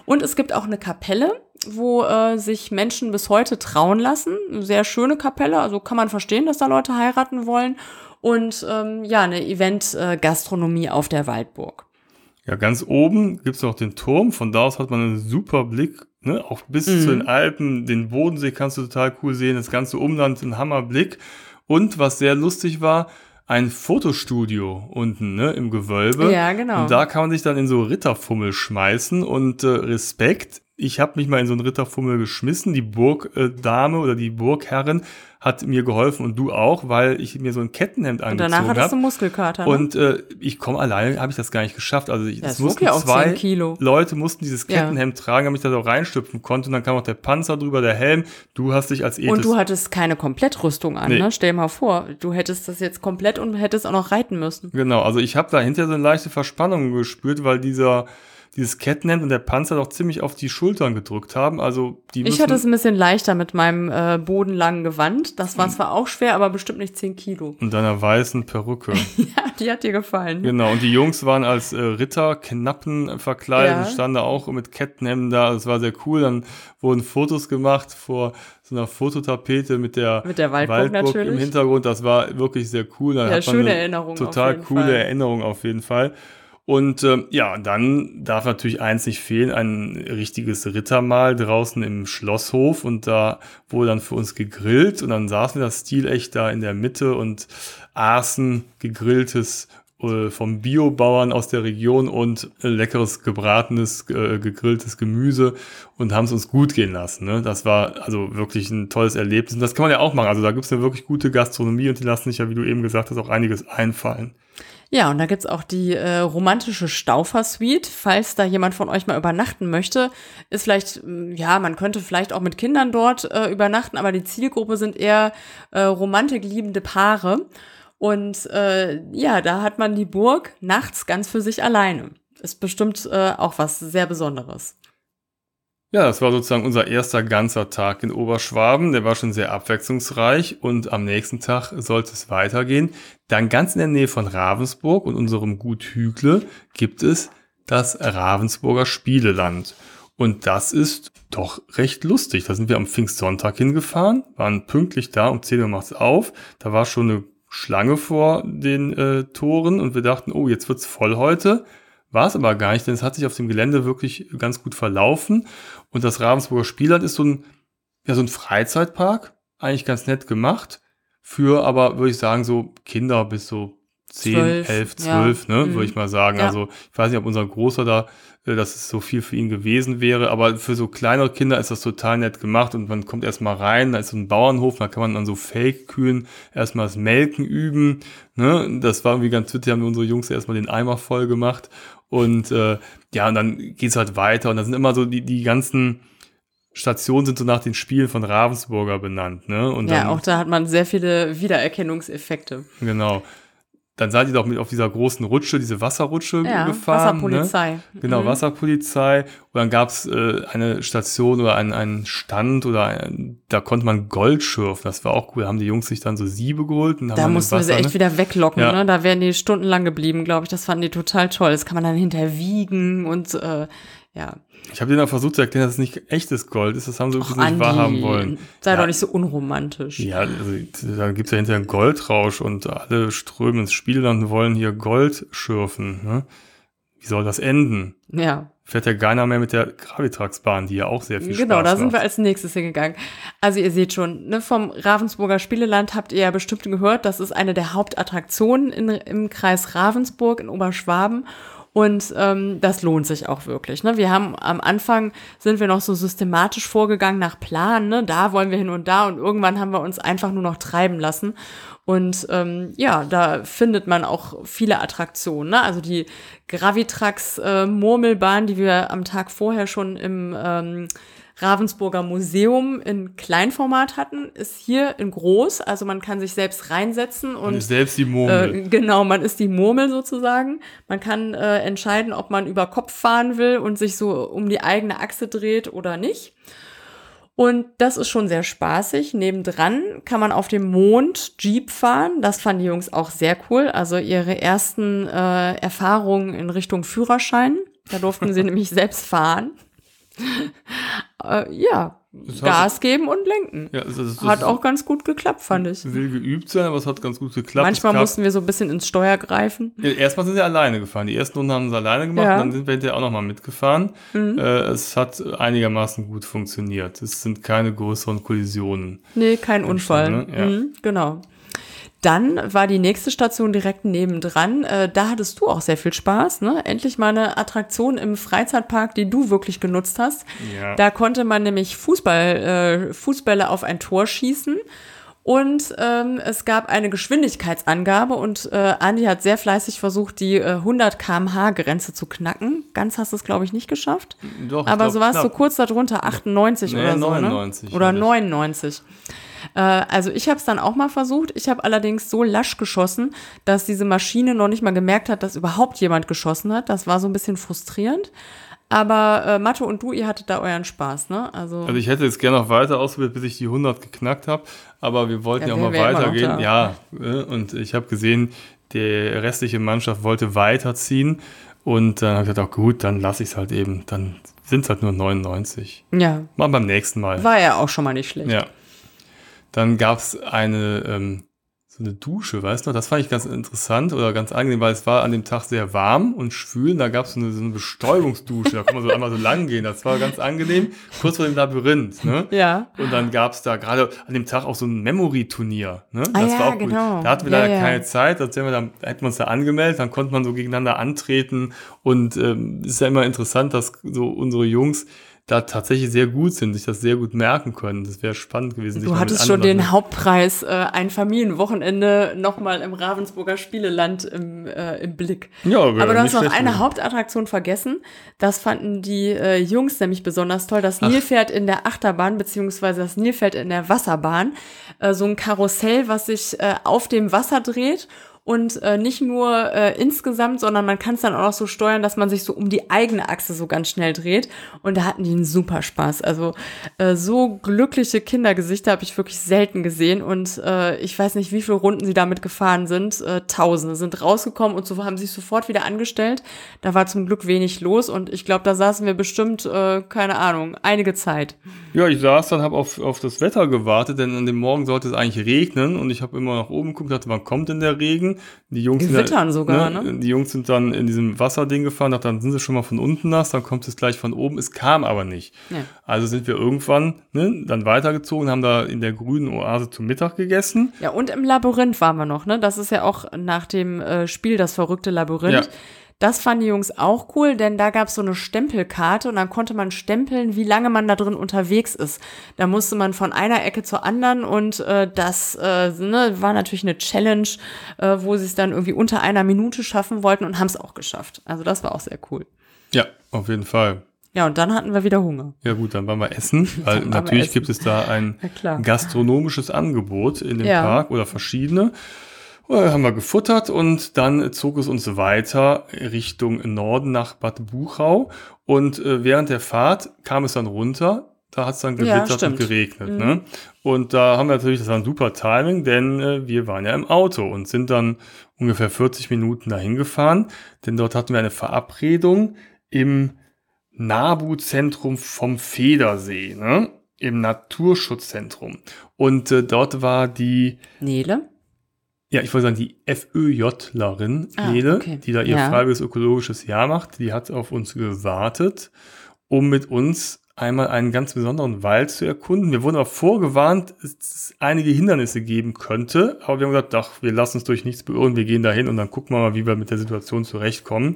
Und es gibt auch eine Kapelle, wo äh, sich Menschen bis heute trauen lassen. Eine sehr schöne Kapelle, also kann man verstehen, dass da Leute heiraten wollen. Und ähm, ja, eine Event-Gastronomie auf der Waldburg. Ja, ganz oben gibt's noch den Turm. Von da aus hat man einen super Blick, ne? auch bis Mhm. zu den Alpen. Den Bodensee kannst du total cool sehen. Das ganze Umland, ein Hammerblick. Und was sehr lustig war, ein Fotostudio unten ne, im Gewölbe. Ja, genau. Und da kann man sich dann in so Ritterfummel schmeißen. Und äh, Respekt, ich habe mich mal in so einen Ritterfummel geschmissen. Die Burgdame äh, oder die Burgherrin hat mir geholfen und du auch, weil ich mir so ein Kettenhemd Und angezogen danach hattest habe. du Muskelkater. Ne? Und äh, ich komme alleine, habe ich das gar nicht geschafft. Also ich, Das es mussten ja auch zwei 10 Kilo. Leute mussten dieses Ja. Kettenhemd tragen, damit ich da auch reinstüpfen konnte. Und dann kam auch der Panzer drüber, der Helm. Du hast dich als Ethis... Und du hattest keine Komplettrüstung an, Nee. ne? Stell dir mal vor, du hättest das jetzt komplett und hättest auch noch reiten müssen. Genau, also ich habe da hinterher so eine leichte Verspannung gespürt, weil dieser dieses Kettenhemd und der Panzer doch ziemlich auf die Schultern gedrückt haben. Also die Ich hatte es ein bisschen leichter mit meinem äh, bodenlangen Gewand. Das war zwar auch schwer, aber bestimmt nicht 10 Kilo. und deiner weißen Perücke. Ja, die hat dir gefallen. genau, und die Jungs waren als äh, Ritter, Knappen verkleidet, Ja. und standen da auch mit Kettenhemden da. Das war sehr cool. Dann wurden Fotos gemacht vor so einer Fototapete mit der, Mit der Waldburg im natürlich. Hintergrund. Das war wirklich sehr cool. Da Ja, schöne eine Erinnerung auf Total coole Fall. Erinnerung auf jeden Fall. Und ähm, ja, dann darf natürlich eins nicht fehlen, ein richtiges Rittermahl draußen im Schlosshof und da wurde dann für uns gegrillt und dann saßen wir das stilecht da in der Mitte und aßen gegrilltes äh, vom Biobauern aus der Region und äh, leckeres gebratenes, äh, gegrilltes Gemüse und haben es uns gut gehen lassen. Ne? Das war also wirklich ein tolles Erlebnis. Und das kann man ja auch machen. Also da gibt es eine wirklich gute Gastronomie und die lassen sich ja, wie du eben gesagt hast, auch einiges einfallen. Ja, und da gibt's auch die äh, romantische Staufer-Suite. Falls da jemand von euch mal übernachten möchte, ist vielleicht, mm, ja, man könnte vielleicht auch mit Kindern dort äh, übernachten, aber die Zielgruppe sind eher äh, romantikliebende Paare. Und äh, ja, da hat man die Burg nachts ganz für sich alleine. Ist bestimmt äh, auch was sehr Besonderes. Ja, das war sozusagen unser erster ganzer Tag in Oberschwaben. Der war schon sehr abwechslungsreich und am nächsten Tag sollte es weitergehen. Dann ganz in der Nähe von Ravensburg und unserem Gut Hügle gibt es das Ravensburger Spieleland. Und das ist doch recht lustig. Da sind wir am Pfingstsonntag hingefahren, waren pünktlich da, um 10 Uhr macht's auf. Da war schon eine Schlange vor den äh, Toren und wir dachten, oh, jetzt wird's voll heute. War es aber gar nicht, denn es hat sich auf dem Gelände wirklich ganz gut verlaufen. Und das Ravensburger Spielland ist so ein, ja, so ein Freizeitpark, eigentlich ganz nett gemacht. Für aber, würde ich sagen, so Kinder bis so 10, 12, 11, ja. 12, ne, Mhm. würde ich mal sagen. Ja. Also ich weiß nicht, ob unser Großer da, äh, dass es so viel für ihn gewesen wäre, aber für so kleinere Kinder ist das total nett gemacht und man kommt erstmal rein, da ist so ein Bauernhof, da kann man an so Fake-Kühen erstmal das Melken üben. Ne? Das war irgendwie ganz witzig, haben unsere Jungs erstmal den Eimer voll gemacht und äh, ja, und dann geht's halt weiter und da sind immer so die, die ganzen Stationen sind so nach den Spielen von Ravensburger benannt, ne? Und ja, dann, auch da hat man sehr viele Wiedererkennungseffekte. Genau. Dann seid ihr doch mit auf dieser großen Rutsche, diese Wasserrutsche Ja, gefahren. Wasserpolizei. Ne? Genau, Mhm. Wasserpolizei. Und dann gab's äh, eine Station oder einen, einen Stand oder ein, da konnte man Gold schürfen. Das war auch cool. Da haben die Jungs sich dann so Siebe geholt. Und haben Da mussten wir sie Wasser, echt ne? wieder weglocken, Ja. ne? Da wären die stundenlang geblieben, glaube ich. Das fanden die total toll. Das kann man dann hinterher wiegen und äh, ja. Ich habe denen auch versucht zu erklären, dass es nicht echtes Gold ist. Das haben sie Och, nicht wahrhaben wollen. sei Ja. doch nicht so unromantisch. Ja, also, da gibt's ja hinterher einen Goldrausch und alle strömen ins Spielland und wollen hier Gold schürfen. Ne? Wie soll das enden? Ja. Fährt ja keiner mehr mit der Gravitraxbahn, die ja auch sehr viel Genau, Spaß da sind macht. wir als nächstes hingegangen. Also ihr seht schon, ne, vom Ravensburger Spieleland habt ihr ja bestimmt gehört, das ist eine der Hauptattraktionen in, im Kreis Ravensburg in Oberschwaben. Und ähm, das lohnt sich auch wirklich. Ne? Wir haben am Anfang sind wir noch so systematisch vorgegangen nach Plan. Ne? Da wollen wir hin und da und irgendwann haben wir uns einfach nur noch treiben lassen. Und ähm, ja, da findet man auch viele Attraktionen. Ne? Also die Gravitrax äh, die wir am Tag vorher schon im ähm, Ravensburger Museum in Kleinformat hatten, ist hier in groß. Also man kann sich selbst reinsetzen und und ist selbst die Murmel. äh, genau, man ist die Murmel sozusagen. Man kann äh, entscheiden, ob man über Kopf fahren will und sich so um die eigene Achse dreht oder nicht. Und das ist schon sehr spaßig. Nebendran kann man auf dem Mond Jeep fahren. Das fanden die Jungs auch sehr cool. Also ihre ersten äh, Erfahrungen in Richtung Führerschein. Da durften sie nämlich selbst fahren. äh, ja, Das Gas geben und lenken. ja, das, das, Hat auch ganz gut geklappt, fand ich. will geübt sein, aber es hat ganz gut geklappt. Manchmal mussten wir so ein bisschen ins Steuer greifen. Ja, Erstmal sind sie alleine gefahren. Die ersten Runden haben sie alleine gemacht Ja. Mhm. und dann sind wir hinterher auch nochmal mitgefahren. Äh, es hat einigermaßen gut funktioniert. Es sind keine größeren Kollisionen. Nee, kein Unfall. ne? Ja. Mhm, genau. Dann war die nächste Station direkt nebendran. Äh, da hattest du auch sehr viel Spaß. Ne? Endlich mal eine Attraktion im Freizeitpark, die du wirklich genutzt hast. Ja. Da konnte man nämlich Fußball, äh, Fußbälle auf ein Tor schießen. Und ähm, es gab eine Geschwindigkeitsangabe und äh, Andi hat sehr fleißig versucht, die äh, 100 km/h Grenze zu knacken. Ganz hast du es, glaube ich, nicht geschafft. Doch, Aber glaub, so war es so kurz darunter, 98 Nee, oder so. 99 Ne? Oder hatte ich. 99. Äh, also ich habe es dann auch mal versucht. Ich habe allerdings so lasch geschossen, dass diese Maschine noch nicht mal gemerkt hat, dass überhaupt jemand geschossen hat. Das war so ein bisschen frustrierend. Aber äh, Mathe und du, ihr hattet da euren Spaß, ne? Also, Also ich hätte jetzt gerne noch weiter ausprobiert, bis ich die 100 geknackt habe, aber wir wollten Ja, ja, auch mal weitergehen. Ja, äh, und ich habe gesehen, die restliche Mannschaft wollte weiterziehen und dann habe ich gesagt, auch gut, dann lasse ich es halt eben. Dann sind es halt nur 99. ja, Mal beim nächsten Mal. war ja auch schon mal nicht schlecht. Ja. Dann gab es eine, ähm, so eine Dusche, weißt du noch? Das fand ich ganz interessant oder ganz angenehm, weil es war an dem Tag sehr warm und schwül. Da gab es so eine, so eine Bestäubungsdusche, da kann man so einmal so lang gehen. Das war ganz angenehm, kurz vor dem Labyrinth. Ne? Ja. Und dann gab es da gerade an dem Tag auch so ein Memory-Turnier. Ne? Ah das ja, war auch genau. gut. Da hatten wir Ja, leider ja. keine Zeit, wir dann, hätten wir uns da angemeldet, dann konnte man so gegeneinander antreten. Und ähm, es ist ja immer interessant, dass so unsere Jungs da tatsächlich sehr gut sind, sich das sehr gut merken können. Das wäre spannend gewesen. Du hattest schon den Hauptpreis, äh, ein Familienwochenende nochmal im Ravensburger Spieleland im, äh, im Blick. Ja, Aber du hast noch eine. Hauptattraktion vergessen. Das fanden die äh, Jungs nämlich besonders toll. Das Nilpferd in der Achterbahn, beziehungsweise das Nilpferd in der Wasserbahn. Äh, so ein Karussell, was sich äh, auf dem Wasser dreht. Und äh, nicht nur äh, insgesamt, sondern man kann es dann auch noch so steuern, dass man sich so um die eigene Achse so ganz schnell dreht. Und da hatten die einen super Spaß. Also äh, so glückliche Kindergesichter habe ich wirklich selten gesehen. Und äh, ich weiß nicht, wie viele Runden sie damit gefahren sind. Äh, Tausende sind rausgekommen und so haben sich sofort wieder angestellt. Da war zum Glück wenig los und ich glaube, da saßen wir bestimmt, äh, keine Ahnung, einige Zeit. Ja, ich saß dann, habe auf, auf das Wetter gewartet, denn an dem Morgen sollte es eigentlich regnen und ich habe immer nach oben geguckt, dachte, wann kommt denn der Regen? Die Jungs Gewittern sind, sogar, ne? Die Jungs sind dann in diesem Wasserding gefahren, dachte, dann sind sie schon mal von unten nass, dann kommt es gleich von oben. Es kam aber nicht. Nee. Also sind wir irgendwann ne, dann weitergezogen, haben da in der grünen Oase zum Mittag gegessen. Ja, und im Labyrinth waren wir noch, ne? Das ist ja auch nach dem äh, Spiel das verrückte Labyrinth. Ja. Das fanden die Jungs auch cool, denn da gab es so eine Stempelkarte und dann konnte man stempeln, wie lange man da drin unterwegs ist. Da musste man von einer Ecke zur anderen und äh, das äh, ne, war natürlich eine Challenge, äh, wo sie es dann irgendwie unter einer Minute schaffen wollten und haben es auch geschafft. Also das war auch sehr cool. Ja, auf jeden Fall. Ja, und dann hatten wir wieder Hunger. Ja gut, dann waren wir essen, weil natürlich essen. gibt es da ein gastronomisches Angebot in dem Ja. Park oder verschiedene. Haben wir gefuttert und dann zog es uns weiter Richtung Norden nach Bad Buchau. Und äh, während der Fahrt kam es dann runter. Da hat es dann Ja, gewittert und stimmt. Mhm. geregnet. Ne? Und da haben wir natürlich, das war ein super Timing, denn äh, wir waren ja im Auto und sind dann ungefähr 40 Minuten dahin gefahren. Denn dort hatten wir eine Verabredung im NABU-Zentrum vom Federsee, ne? im Naturschutzzentrum. Und äh, dort war die, Nele? Ja, ich wollte sagen, die FÖJlerin, Ah, Nele, okay. die da ihr Ja. freiwilliges ökologisches Jahr macht, die hat auf uns gewartet, um mit uns einmal einen ganz besonderen Wald zu erkunden. Wir wurden aber vorgewarnt, dass es einige Hindernisse geben könnte, aber wir haben gesagt, ach, wir lassen uns durch nichts beirren, wir gehen dahin und dann gucken wir mal, wie wir mit der Situation zurechtkommen.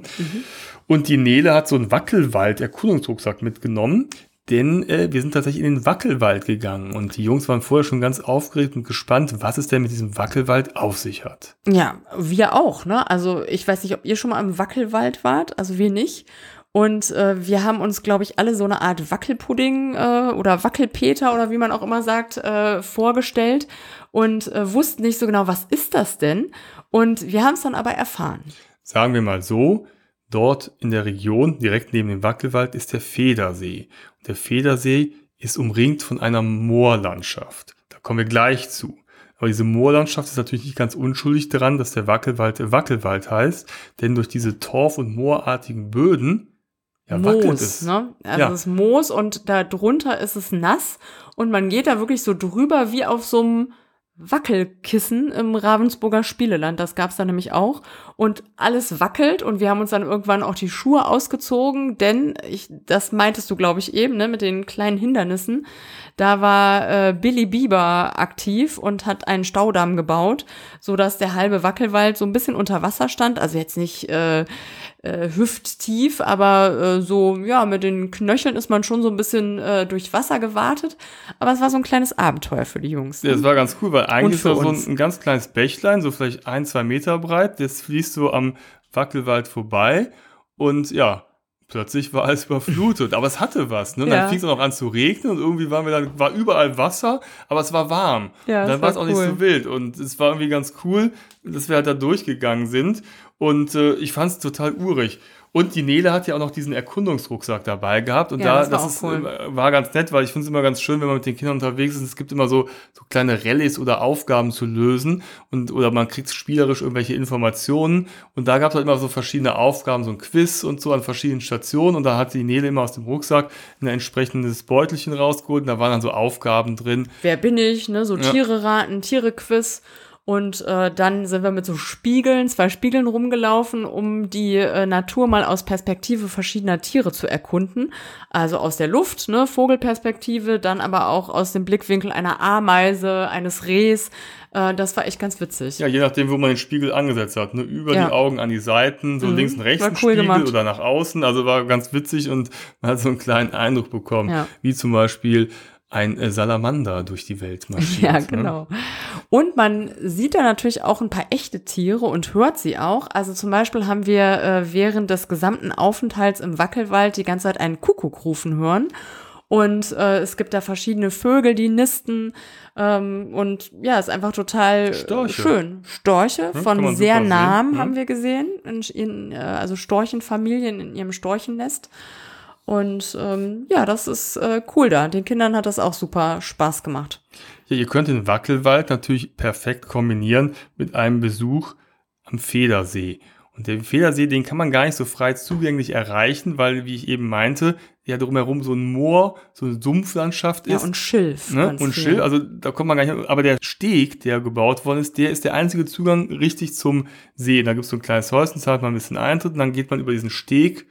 Und die Nele hat so einen Wackelwald-Erkundungsrucksack mitgenommen, denn äh, wir sind tatsächlich in den Wackelwald gegangen und die Jungs waren vorher schon ganz aufgeregt und gespannt, was es denn mit diesem Wackelwald auf sich hat. Ja, wir auch, ne? Also ich weiß nicht, ob ihr schon mal im Wackelwald wart, also wir nicht. Und äh, wir haben uns, glaube ich, alle so eine Art Wackelpudding äh, oder Wackelpeter oder wie man auch immer sagt, äh, vorgestellt und äh, wussten nicht so genau, was ist das denn? Und wir haben es dann aber erfahren. Sagen wir mal so, dort in der Region, direkt neben dem Wackelwald, ist der Federsee. Der Federsee ist umringt von einer Moorlandschaft. Da kommen wir gleich zu. Aber diese Moorlandschaft ist natürlich nicht ganz unschuldig daran, dass der Wackelwald der Wackelwald heißt, denn durch diese Torf- und moorartigen Böden ja, Moos, es. ne? Also Ja. es ist Moos und da drunter ist es nass und man geht da wirklich so drüber wie auf so einem Wackelkissen im Ravensburger Spieleland. Das gab's da nämlich auch. Und alles wackelt und wir haben uns dann irgendwann auch die Schuhe ausgezogen, denn ich, das meintest du, glaube ich, eben, ne, mit den kleinen Hindernissen. Da war äh, Billy Bieber aktiv und hat einen Staudamm gebaut, so dass der halbe Wackelwald so ein bisschen unter Wasser stand. Also jetzt nicht äh, äh, hüfttief, aber äh, so, ja, mit den Knöcheln ist man schon so ein bisschen äh, durch Wasser gewartet. Aber es war so ein kleines Abenteuer für die Jungs. Ja, das war ganz cool, weil eigentlich ist da so ein, ein ganz kleines Bächlein, so vielleicht ein, zwei Meter breit, das fließt so am Wackelwald vorbei und ja, plötzlich war alles überflutet, aber es hatte was, ne? Und Ja. Dann fing es auch noch an zu regnen und irgendwie waren wir dann, war überall Wasser, aber es war warm. Ja, und dann war es auch nicht cool. so wild und es war irgendwie ganz cool, dass wir halt da durchgegangen sind und äh, ich fand es total urig. Und die Nele hat ja auch noch diesen Erkundungsrucksack dabei gehabt. Und Ja, da, das war das, ist, cool. war ganz nett, weil ich finde es immer ganz schön, wenn man mit den Kindern unterwegs ist. Es gibt immer so, so kleine Rallyes oder Aufgaben zu lösen. Und, oder man kriegt spielerisch irgendwelche Informationen. Und da gab es halt immer so verschiedene Aufgaben, so ein Quiz und so an verschiedenen Stationen. Und da hat die Nele immer aus dem Rucksack ein entsprechendes Beutelchen rausgeholt. Und da waren dann so Aufgaben drin. Wer bin ich, ne? So. Tiere raten, Tiere-Quiz. Und äh, dann sind wir mit so Spiegeln, zwei Spiegeln rumgelaufen, um die äh, Natur mal aus Perspektive verschiedener Tiere zu erkunden. Also aus der Luft, ne, Vogelperspektive, dann aber auch aus dem Blickwinkel einer Ameise, eines Rehs. Äh, das war echt ganz witzig. Ja, je nachdem, wo man den Spiegel angesetzt hat. Ne? Über Ja. die Augen an die Seiten, so Mhm. links und rechts War ein cool Spiegel gemacht. oder nach außen. Also war ganz witzig und man hat so einen kleinen Eindruck bekommen, Ja. wie zum Beispiel ein äh, Salamander durch die Welt marschiert. Ja, Ne? genau. Und man sieht da natürlich auch ein paar echte Tiere und hört sie auch. Also zum Beispiel haben wir äh, während des gesamten Aufenthalts im Wackelwald die ganze Zeit einen Kuckuck rufen hören. Und äh, es gibt da verschiedene Vögel, die nisten. Ähm, und ja, ist einfach total Storche. schön. Storche kann von sehr nahem ne? haben wir gesehen. In, in, äh, also Storchenfamilien in ihrem Storchennest. Und ähm, ja, das ist äh, cool da. Den Kindern hat das auch super Spaß gemacht. Ja, ihr könnt den Wackelwald natürlich perfekt kombinieren mit einem Besuch am Federsee. Und der Federsee, den kann man gar nicht so frei zugänglich erreichen, weil, wie ich eben meinte, ja drumherum so ein Moor, so eine Sumpflandschaft ist. Ja, und Schilf. Ne? Und viel. Schilf, also da kommt man gar nicht, aber der Steg, der gebaut worden ist, der ist der einzige Zugang richtig zum See. Da gibt es so ein kleines Häuschen, zahlt man ein bisschen Eintritt und dann geht man über diesen Steg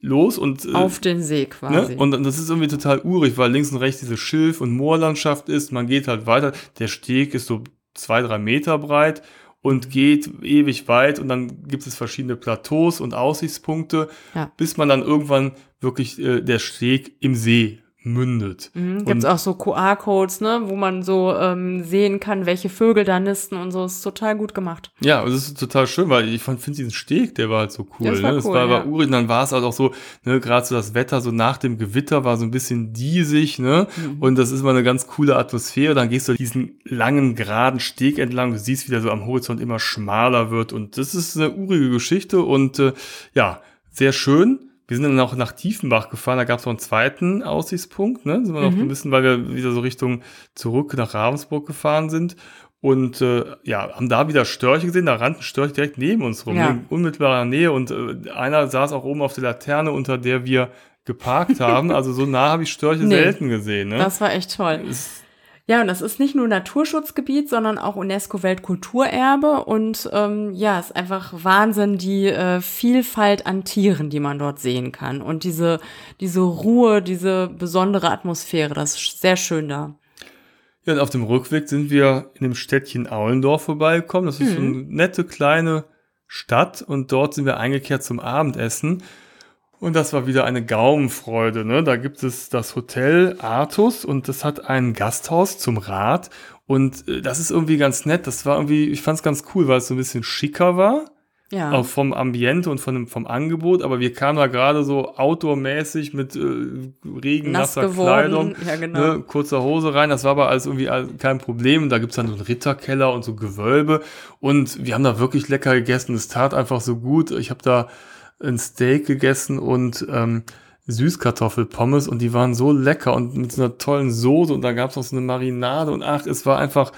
los und äh, auf den See quasi. Ne? Und das ist irgendwie total urig, weil links und rechts diese Schilf- und Moorlandschaft ist. Man geht halt weiter. Der Steg ist so zwei, drei Meter breit und geht ewig weit und dann gibt es verschiedene Plateaus und Aussichtspunkte, ja. bis man dann irgendwann wirklich äh, der Steg im See mündet. Mhm, Gibt es auch so QR-Codes, ne, wo man so ähm, sehen kann, welche Vögel da nisten und so. Ist total gut gemacht. Ja, das ist total schön, weil ich finde diesen Steg, der war halt so cool. Das war, ne? das cool, war, war urig. Und dann war es halt auch so, ne, gerade so das Wetter so nach dem Gewitter war so ein bisschen diesig, ne? Mhm. Und das ist mal eine ganz coole Atmosphäre. Dann gehst du diesen langen, geraden Steg entlang. Du siehst, wie der so am Horizont immer schmaler wird. Und das ist eine urige Geschichte und äh, ja, sehr schön. Wir sind dann auch nach Tiefenbach gefahren, da gab es noch einen zweiten Aussichtspunkt, ne? Sind wir noch mhm. ein bisschen, weil wir wieder so Richtung zurück nach Ravensburg gefahren sind. Und äh, ja, haben da wieder Störche gesehen, da rannten Störche direkt neben uns rum, ja. in unmittelbarer Nähe. Und äh, einer saß auch oben auf der Laterne, unter der wir geparkt haben. Also so nah habe ich Störche nee, selten gesehen. Ne? Das war echt toll. Es ja, und das ist nicht nur Naturschutzgebiet, sondern auch UNESCO-Weltkulturerbe. Und ähm, ja, ist einfach Wahnsinn, die äh, Vielfalt an Tieren, die man dort sehen kann. Und diese, diese Ruhe, diese besondere Atmosphäre, das ist sehr schön da. Ja, und auf dem Rückweg sind wir in dem Städtchen Aulendorf vorbeigekommen. Das ist mhm. so eine nette kleine Stadt und dort sind wir eingekehrt zum Abendessen. Und das war wieder eine Gaumenfreude. Ne? Da gibt es das Hotel Artus und das hat ein Gasthaus zum Rad. Und äh, das ist irgendwie ganz nett. Das war irgendwie, ich fand es ganz cool, weil es so ein bisschen schicker war. Ja. Auch vom Ambiente und von vom Angebot. Aber wir kamen da gerade so outdoormäßig mit äh, regennasser Kleidung, ja, genau. ne, kurzer Hose rein. Das war aber alles irgendwie kein Problem. Und da gibt's dann so einen Ritterkeller und so Gewölbe. Und wir haben da wirklich lecker gegessen. Es tat einfach so gut. Ich habe da ein Steak gegessen und ähm, Süßkartoffelpommes und die waren so lecker und mit so einer tollen Soße und da gab es noch so eine Marinade und ach, es war einfach,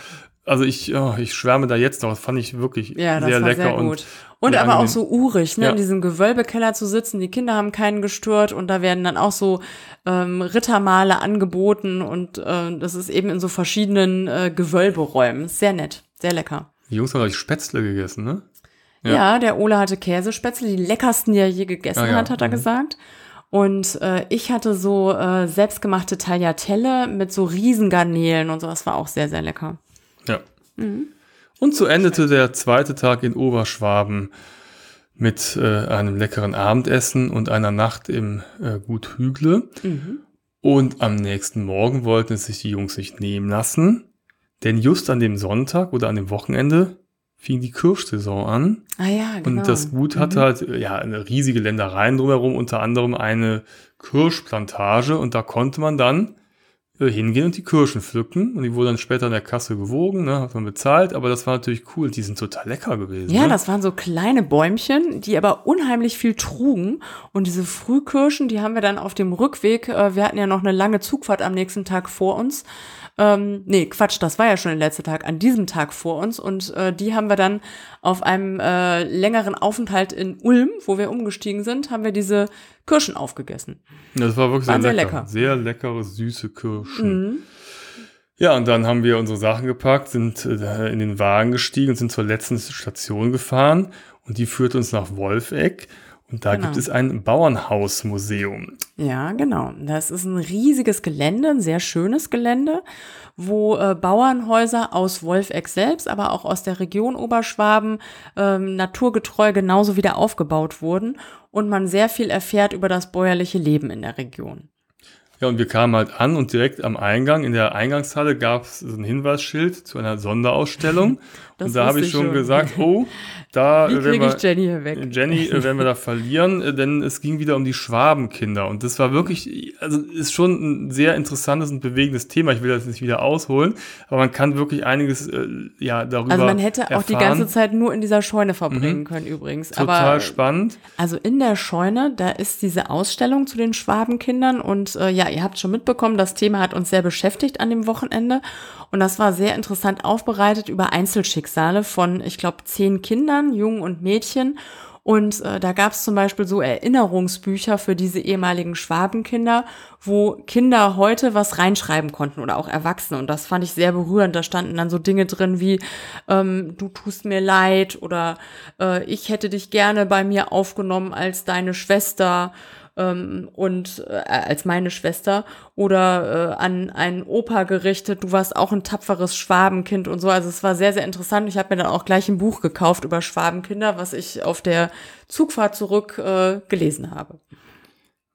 also ich, oh, ich schwärme da jetzt noch, das fand ich wirklich ja, sehr lecker sehr und und aber angenehm. auch so urig, ne, ja. in diesem Gewölbekeller zu sitzen. Die Kinder haben keinen gestört und da werden dann auch so ähm, Rittermale angeboten und äh, das ist eben in so verschiedenen äh, Gewölberäumen. Sehr nett, sehr lecker. Die Jungs haben euch Spätzle gegessen, ne? Ja. ja, der Ole hatte Käsespätzle, die leckersten, die er je gegessen ah, ja. hat, hat er mhm. gesagt. Und äh, ich hatte so äh, selbstgemachte Tagliatelle mit so Riesengarnelen und so. Das war auch sehr, sehr lecker. Ja. Mhm. Und so endete der zweite Tag in Oberschwaben mit äh, einem leckeren Abendessen und einer Nacht im äh, Gut Hügle. Mhm. Und am nächsten Morgen wollten es sich die Jungs nicht nehmen lassen. Denn just an dem Sonntag oder an dem Wochenende fing die Kirschsaison an. Ah ja, genau. Und das Gut hatte mhm. halt ja eine riesige Ländereien drumherum, unter anderem eine Kirschplantage und da konnte man dann äh, hingehen und die Kirschen pflücken und die wurden dann später in der Kasse gewogen, ne, hat man bezahlt, aber das war natürlich cool, die sind total lecker gewesen. Ja, ne? das waren so kleine Bäumchen, die aber unheimlich viel trugen und diese Frühkirschen, die haben wir dann auf dem Rückweg, äh, wir hatten ja noch eine lange Zugfahrt am nächsten Tag vor uns, ähm, nee, Quatsch, das war ja schon der letzte Tag, an diesem Tag vor uns. Und äh, die haben wir dann auf einem äh, längeren Aufenthalt in Ulm, wo wir umgestiegen sind, haben wir diese Kirschen aufgegessen. Das war wirklich sehr, sehr lecker. lecker. Sehr leckere, süße Kirschen. Mhm. Ja, und dann haben wir unsere Sachen gepackt, sind äh, in den Wagen gestiegen und sind zur letzten Station gefahren. Und die führt uns nach Wolfegg. Und da genau. gibt es ein Bauernhausmuseum. Ja, genau. Das ist ein riesiges Gelände, ein sehr schönes Gelände, wo äh, Bauernhäuser aus Wolfegg selbst, aber auch aus der Region Oberschwaben ähm, naturgetreu genauso wieder aufgebaut wurden und man sehr viel erfährt über das bäuerliche Leben in der Region. Ja, und wir kamen halt an und direkt am Eingang, in der Eingangshalle gab es so ein Hinweisschild zu einer Sonderausstellung. und da habe ich schon, schon gesagt, oh, da Wie kriege ich Jenny? Jenny äh, werden wir da verlieren, äh, denn es ging wieder um die Schwabenkinder. Und das war wirklich, also ist schon ein sehr interessantes und bewegendes Thema. Ich will das nicht wieder ausholen, aber man kann wirklich einiges äh, ja darüber. Also man hätte erfahren. auch die ganze Zeit nur in dieser Scheune verbringen mhm. können übrigens. Total aber, spannend. Also in der Scheune, da ist diese Ausstellung zu den Schwabenkindern und äh, ja, ihr habt schon mitbekommen, das Thema hat uns sehr beschäftigt an dem Wochenende. Und das war sehr interessant aufbereitet über Einzelschicksale von, ich glaube, zehn Kindern, Jungen und Mädchen. Und äh, da gab es zum Beispiel so Erinnerungsbücher für diese ehemaligen Schwabenkinder, wo Kinder heute was reinschreiben konnten oder auch Erwachsene. Und das fand ich sehr berührend. Da standen dann so Dinge drin wie, ähm, du tust mir leid oder äh, ich hätte dich gerne bei mir aufgenommen als deine Schwester ähm, und äh, als meine Schwester oder äh, an einen Opa gerichtet, du warst auch ein tapferes Schwabenkind und so. Also es war sehr, sehr interessant. Ich habe mir dann auch gleich ein Buch gekauft über Schwabenkinder, was ich auf der Zugfahrt zurück äh, gelesen habe.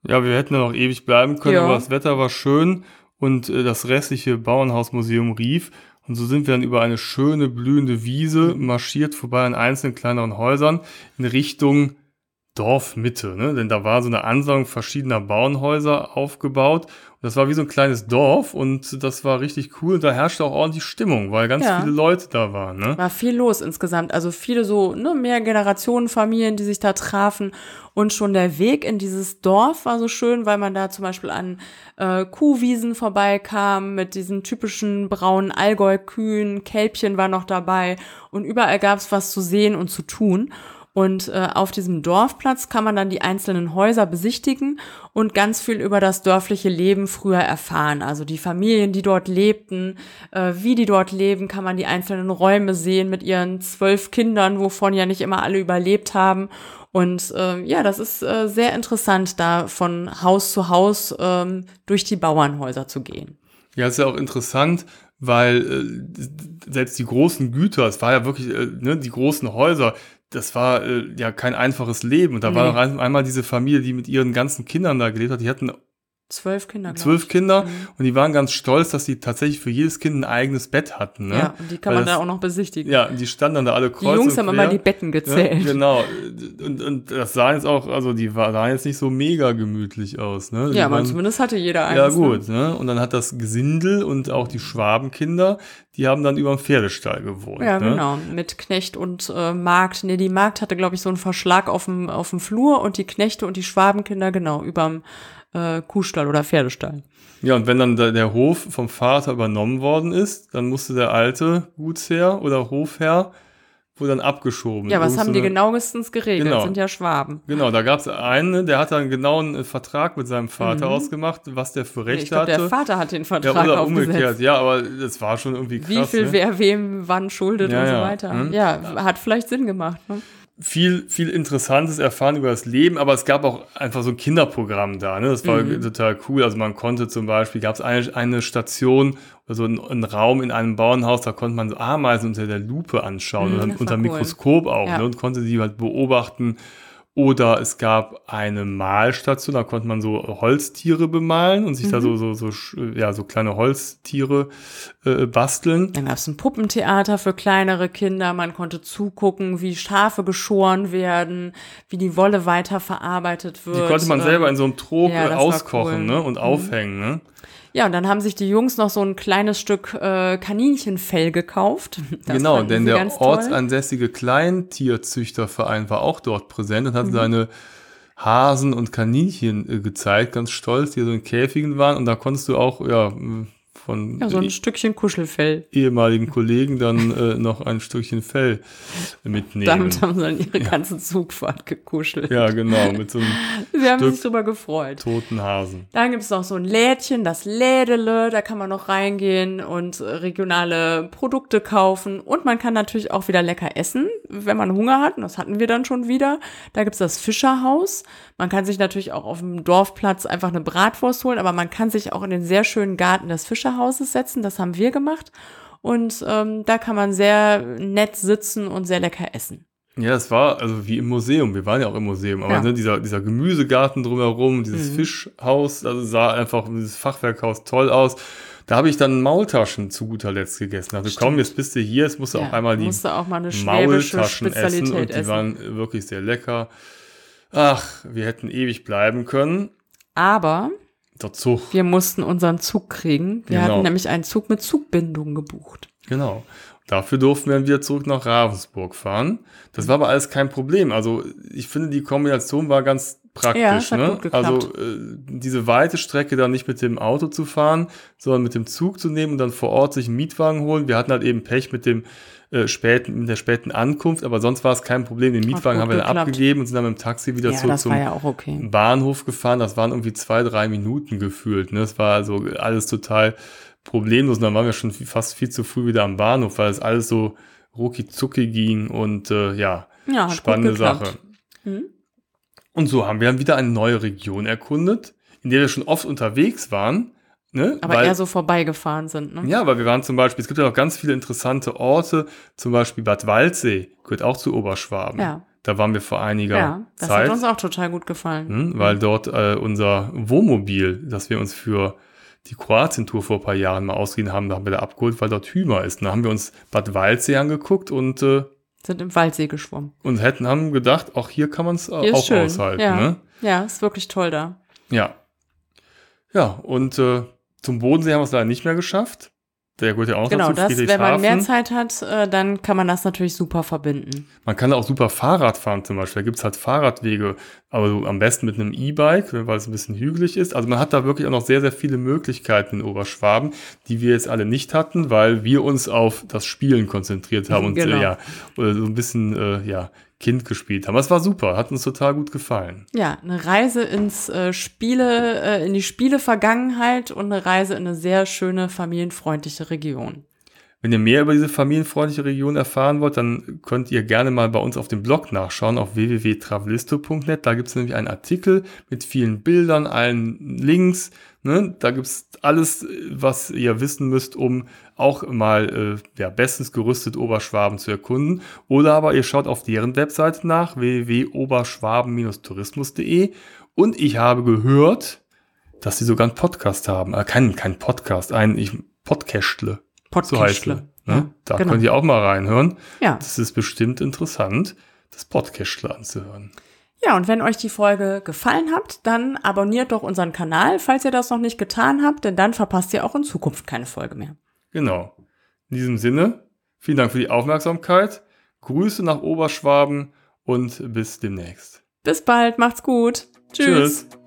Ja, wir hätten ja noch ewig bleiben können, ja. aber das Wetter war schön und äh, das restliche Bauernhausmuseum rief. Und so sind wir dann über eine schöne blühende Wiese marschiert vorbei an einzelnen kleineren Häusern in Richtung Dorfmitte, ne? denn da war so eine Ansammlung verschiedener Bauernhäuser aufgebaut. Und das war wie so ein kleines Dorf und das war richtig cool. Da herrschte auch ordentlich Stimmung, weil ganz ja. viele Leute da waren. Ne? War viel los insgesamt. Also viele so ne, mehr Generationenfamilien, die sich da trafen. Und schon der Weg in dieses Dorf war so schön, weil man da zum Beispiel an äh, Kuhwiesen vorbeikam mit diesen typischen braunen Allgäu-Kühen. Kälbchen war noch dabei und überall gab es was zu sehen und zu tun. Und äh, auf diesem Dorfplatz kann man dann die einzelnen Häuser besichtigen und ganz viel über das dörfliche Leben früher erfahren. Also die Familien, die dort lebten, äh, wie die dort leben, kann man die einzelnen Räume sehen mit ihren zwölf Kindern, wovon ja nicht immer alle überlebt haben. Und äh, ja, das ist äh, sehr interessant, da von Haus zu Haus ähm, durch die Bauernhäuser zu gehen. Ja, ist ja auch interessant, weil äh, selbst die großen Güter, es war ja wirklich äh, ne, die großen Häuser, das war äh, ja kein einfaches Leben. Und da nee. war noch ein, einmal diese Familie, die mit ihren ganzen Kindern da gelebt hat. Die hatten Zwölf Kinder. Zwölf Kinder. Mhm. Und die waren ganz stolz, dass sie tatsächlich für jedes Kind ein eigenes Bett hatten. Ne? Ja, und die kann Weil man das, da auch noch besichtigen. Ja, die standen dann da alle kreuz Die Jungs haben immer die Betten gezählt. Ja, genau. Und, und das sah jetzt auch, also die sahen jetzt nicht so mega gemütlich aus. Ne? Die ja, aber zumindest hatte jeder eines. Ja, gut. Ne? Und dann hat das Gesindel und auch die Schwabenkinder, die haben dann über dem Pferdestall gewohnt. Ja, ne? genau. Mit Knecht und äh, Magd. Nee, die Magd hatte, glaube ich, so einen Verschlag auf dem, auf dem Flur und die Knechte und die Schwabenkinder, genau, überm äh, Kuhstall oder Pferdestall. Ja, und wenn dann der, der Hof vom Vater übernommen worden ist, dann musste der alte Gutsherr oder Hofherr wurde dann abgeschoben. Ja, was haben die genauestens geregelt? Genau. sind ja Schwaben. Genau, da gab es einen, der hat dann genau einen Vertrag mit seinem Vater mhm. ausgemacht, was der für Recht ich glaub, hatte. Der Vater hat den Vertrag ja, oder aufgesetzt. umgekehrt. Ja, aber das war schon irgendwie krass. Wie viel ne? wer wem wann schuldet ja, und so weiter. Mhm. Ja, hat vielleicht Sinn gemacht. Ne? Viel, viel Interessantes erfahren über das Leben, aber es gab auch einfach so ein Kinderprogramm da. Ne? Das war mhm. total cool. Also man konnte zum Beispiel, gab es eine, eine Station oder so einen, einen, Raum in einem Bauernhaus, da konnte man so Ameisen unter der Lupe anschauen mhm, oder unter cool. Mikroskop auch ja. ne? und konnte die halt beobachten oder es gab eine Malstation, da konnte man so Holztiere bemalen und sich mhm. da so, so, so, ja, so kleine Holztiere äh, basteln. Dann gab es ein Puppentheater für kleinere Kinder. Man konnte zugucken, wie Schafe geschoren werden, wie die Wolle weiterverarbeitet wird. Die konnte man selber in so einem Trog ja, auskochen cool. ne? und mhm. aufhängen. Ne? Ja, und dann haben sich die Jungs noch so ein kleines Stück äh, Kaninchenfell gekauft. Das genau, denn der ortsansässige Kleintierzüchterverein war auch dort präsent und hat mhm. seine Hasen und Kaninchen äh, gezeigt, ganz stolz, die so in Käfigen waren. Und da konntest du auch, ja, von ja, so ein Stückchen Kuschelfell. ehemaligen Kollegen dann äh, noch ein Stückchen Fell mitnehmen. Damit haben sie dann ihre ja. ganze Zugfahrt gekuschelt. Ja, genau, mit so einem Sie haben sich drüber gefreut. Toten Hasen. Dann gibt es noch so ein Lädchen, das Lädele, da kann man noch reingehen und regionale Produkte kaufen. Und man kann natürlich auch wieder lecker essen, wenn man Hunger hat. Und das hatten wir dann schon wieder. Da gibt es das Fischerhaus. Man kann sich natürlich auch auf dem Dorfplatz einfach eine Bratwurst holen, aber man kann sich auch in den sehr schönen Garten des Fischerhauses Hauses setzen. Das haben wir gemacht. Und ähm, da kann man sehr nett sitzen und sehr lecker essen. Ja, es war also wie im Museum. Wir waren ja auch im Museum, aber ja. ne, dieser, dieser Gemüsegarten drumherum, dieses mhm. Fischhaus, also sah einfach dieses Fachwerkhaus toll aus. Da habe ich dann Maultaschen zu guter Letzt gegessen. Also komm, jetzt bist du hier, jetzt musst du ja, auch einmal die auch Maultaschen essen und die essen. waren wirklich sehr lecker. Ach, wir hätten ewig bleiben können. Aber der Zug. Wir mussten unseren Zug kriegen. Wir genau. hatten nämlich einen Zug mit Zugbindung gebucht. Genau. Dafür durften wir wieder zurück nach Ravensburg fahren. Das war aber alles kein Problem. Also ich finde, die Kombination war ganz praktisch. Ja, ne? Also äh, diese weite Strecke dann nicht mit dem Auto zu fahren, sondern mit dem Zug zu nehmen und dann vor Ort sich einen Mietwagen holen. Wir hatten halt eben Pech mit dem äh, späten, mit der späten Ankunft, aber sonst war es kein Problem. Den Mietwagen haben wir dann geklappt. abgegeben und sind dann mit dem Taxi wieder Ja, zurück zum ja okay. Bahnhof gefahren. Das waren irgendwie zwei, drei Minuten gefühlt. Ne? Das war also alles total problemlos. Und dann waren wir schon fast viel zu früh wieder am Bahnhof, weil es alles so rucki zucki ging und äh, ja, Ja, spannende. Sache. Mhm. Und so haben wir dann wieder eine neue Region erkundet, in der wir schon oft unterwegs waren. Ne? Aber weil, eher so vorbeigefahren sind, ne? Ja, weil wir waren zum Beispiel, es gibt ja noch ganz viele interessante Orte, zum Beispiel Bad Waldsee, gehört auch zu Oberschwaben. Ja. Da waren wir vor einiger Ja, das Zeit. hat uns auch total gut gefallen. Hm, weil dort äh, unser Wohnmobil, das wir uns für die Kroatien-Tour vor ein paar Jahren mal ausgeliehen haben, da haben wir da abgeholt, weil dort Hümer ist. Und da haben wir uns Bad Waldsee angeguckt und, äh, Sind im Waldsee geschwommen. und hätten haben gedacht, auch hier kann man es Hier auch schön. aushalten. ja. Ne? ja, ist wirklich toll da. Ja. Ja, und äh, zum Bodensee haben wir es leider nicht mehr geschafft. Der gehört ja auch noch Genau, dazu, das, wenn man mehr. Zeit hat, äh, dann kann man das natürlich super verbinden. Man kann da auch super Fahrrad fahren zum Beispiel. Da gibt's halt Fahrradwege, aber so am besten mit einem E-Bike, weil es ein bisschen hügelig ist. Also man hat da wirklich auch noch sehr, sehr viele Möglichkeiten in Oberschwaben, die wir jetzt alle nicht hatten, weil wir uns auf das Spielen konzentriert haben und Genau. äh, ja, oder so ein bisschen äh, ja, Kind gespielt haben. Das war super, hat uns total gut gefallen. Ja, eine Reise ins äh, Spiele, äh, in die Spiele-Vergangenheit und eine Reise in eine sehr schöne, familienfreundliche Region. Wenn ihr mehr über diese familienfreundliche Region erfahren wollt, dann könnt ihr gerne mal bei uns auf dem Blog nachschauen, auf www.travelisto.net. Da gibt es nämlich einen Artikel mit vielen Bildern, allen Links. Ne? Da gibt es alles, was ihr wissen müsst, um auch mal äh, ja, bestens gerüstet Oberschwaben zu erkunden. Oder aber ihr schaut auf deren Webseite nach, www.oberschwaben-tourismus.de. Und ich habe gehört, dass sie sogar einen Podcast haben. Äh, kein, kein Podcast, ein ich, Podcastle. So. Podcastle. Ne? da genau. könnt ihr auch mal reinhören. Ja. Das ist bestimmt interessant, das Podcastle anzuhören. Ja, und wenn euch die Folge gefallen hat, dann abonniert doch unseren Kanal, falls ihr das noch nicht getan habt, denn dann verpasst ihr auch in Zukunft keine Folge mehr. Genau. In diesem Sinne, vielen Dank für die Aufmerksamkeit. Grüße nach Oberschwaben und bis demnächst. Bis bald, macht's gut. Tschüss. Tschüss.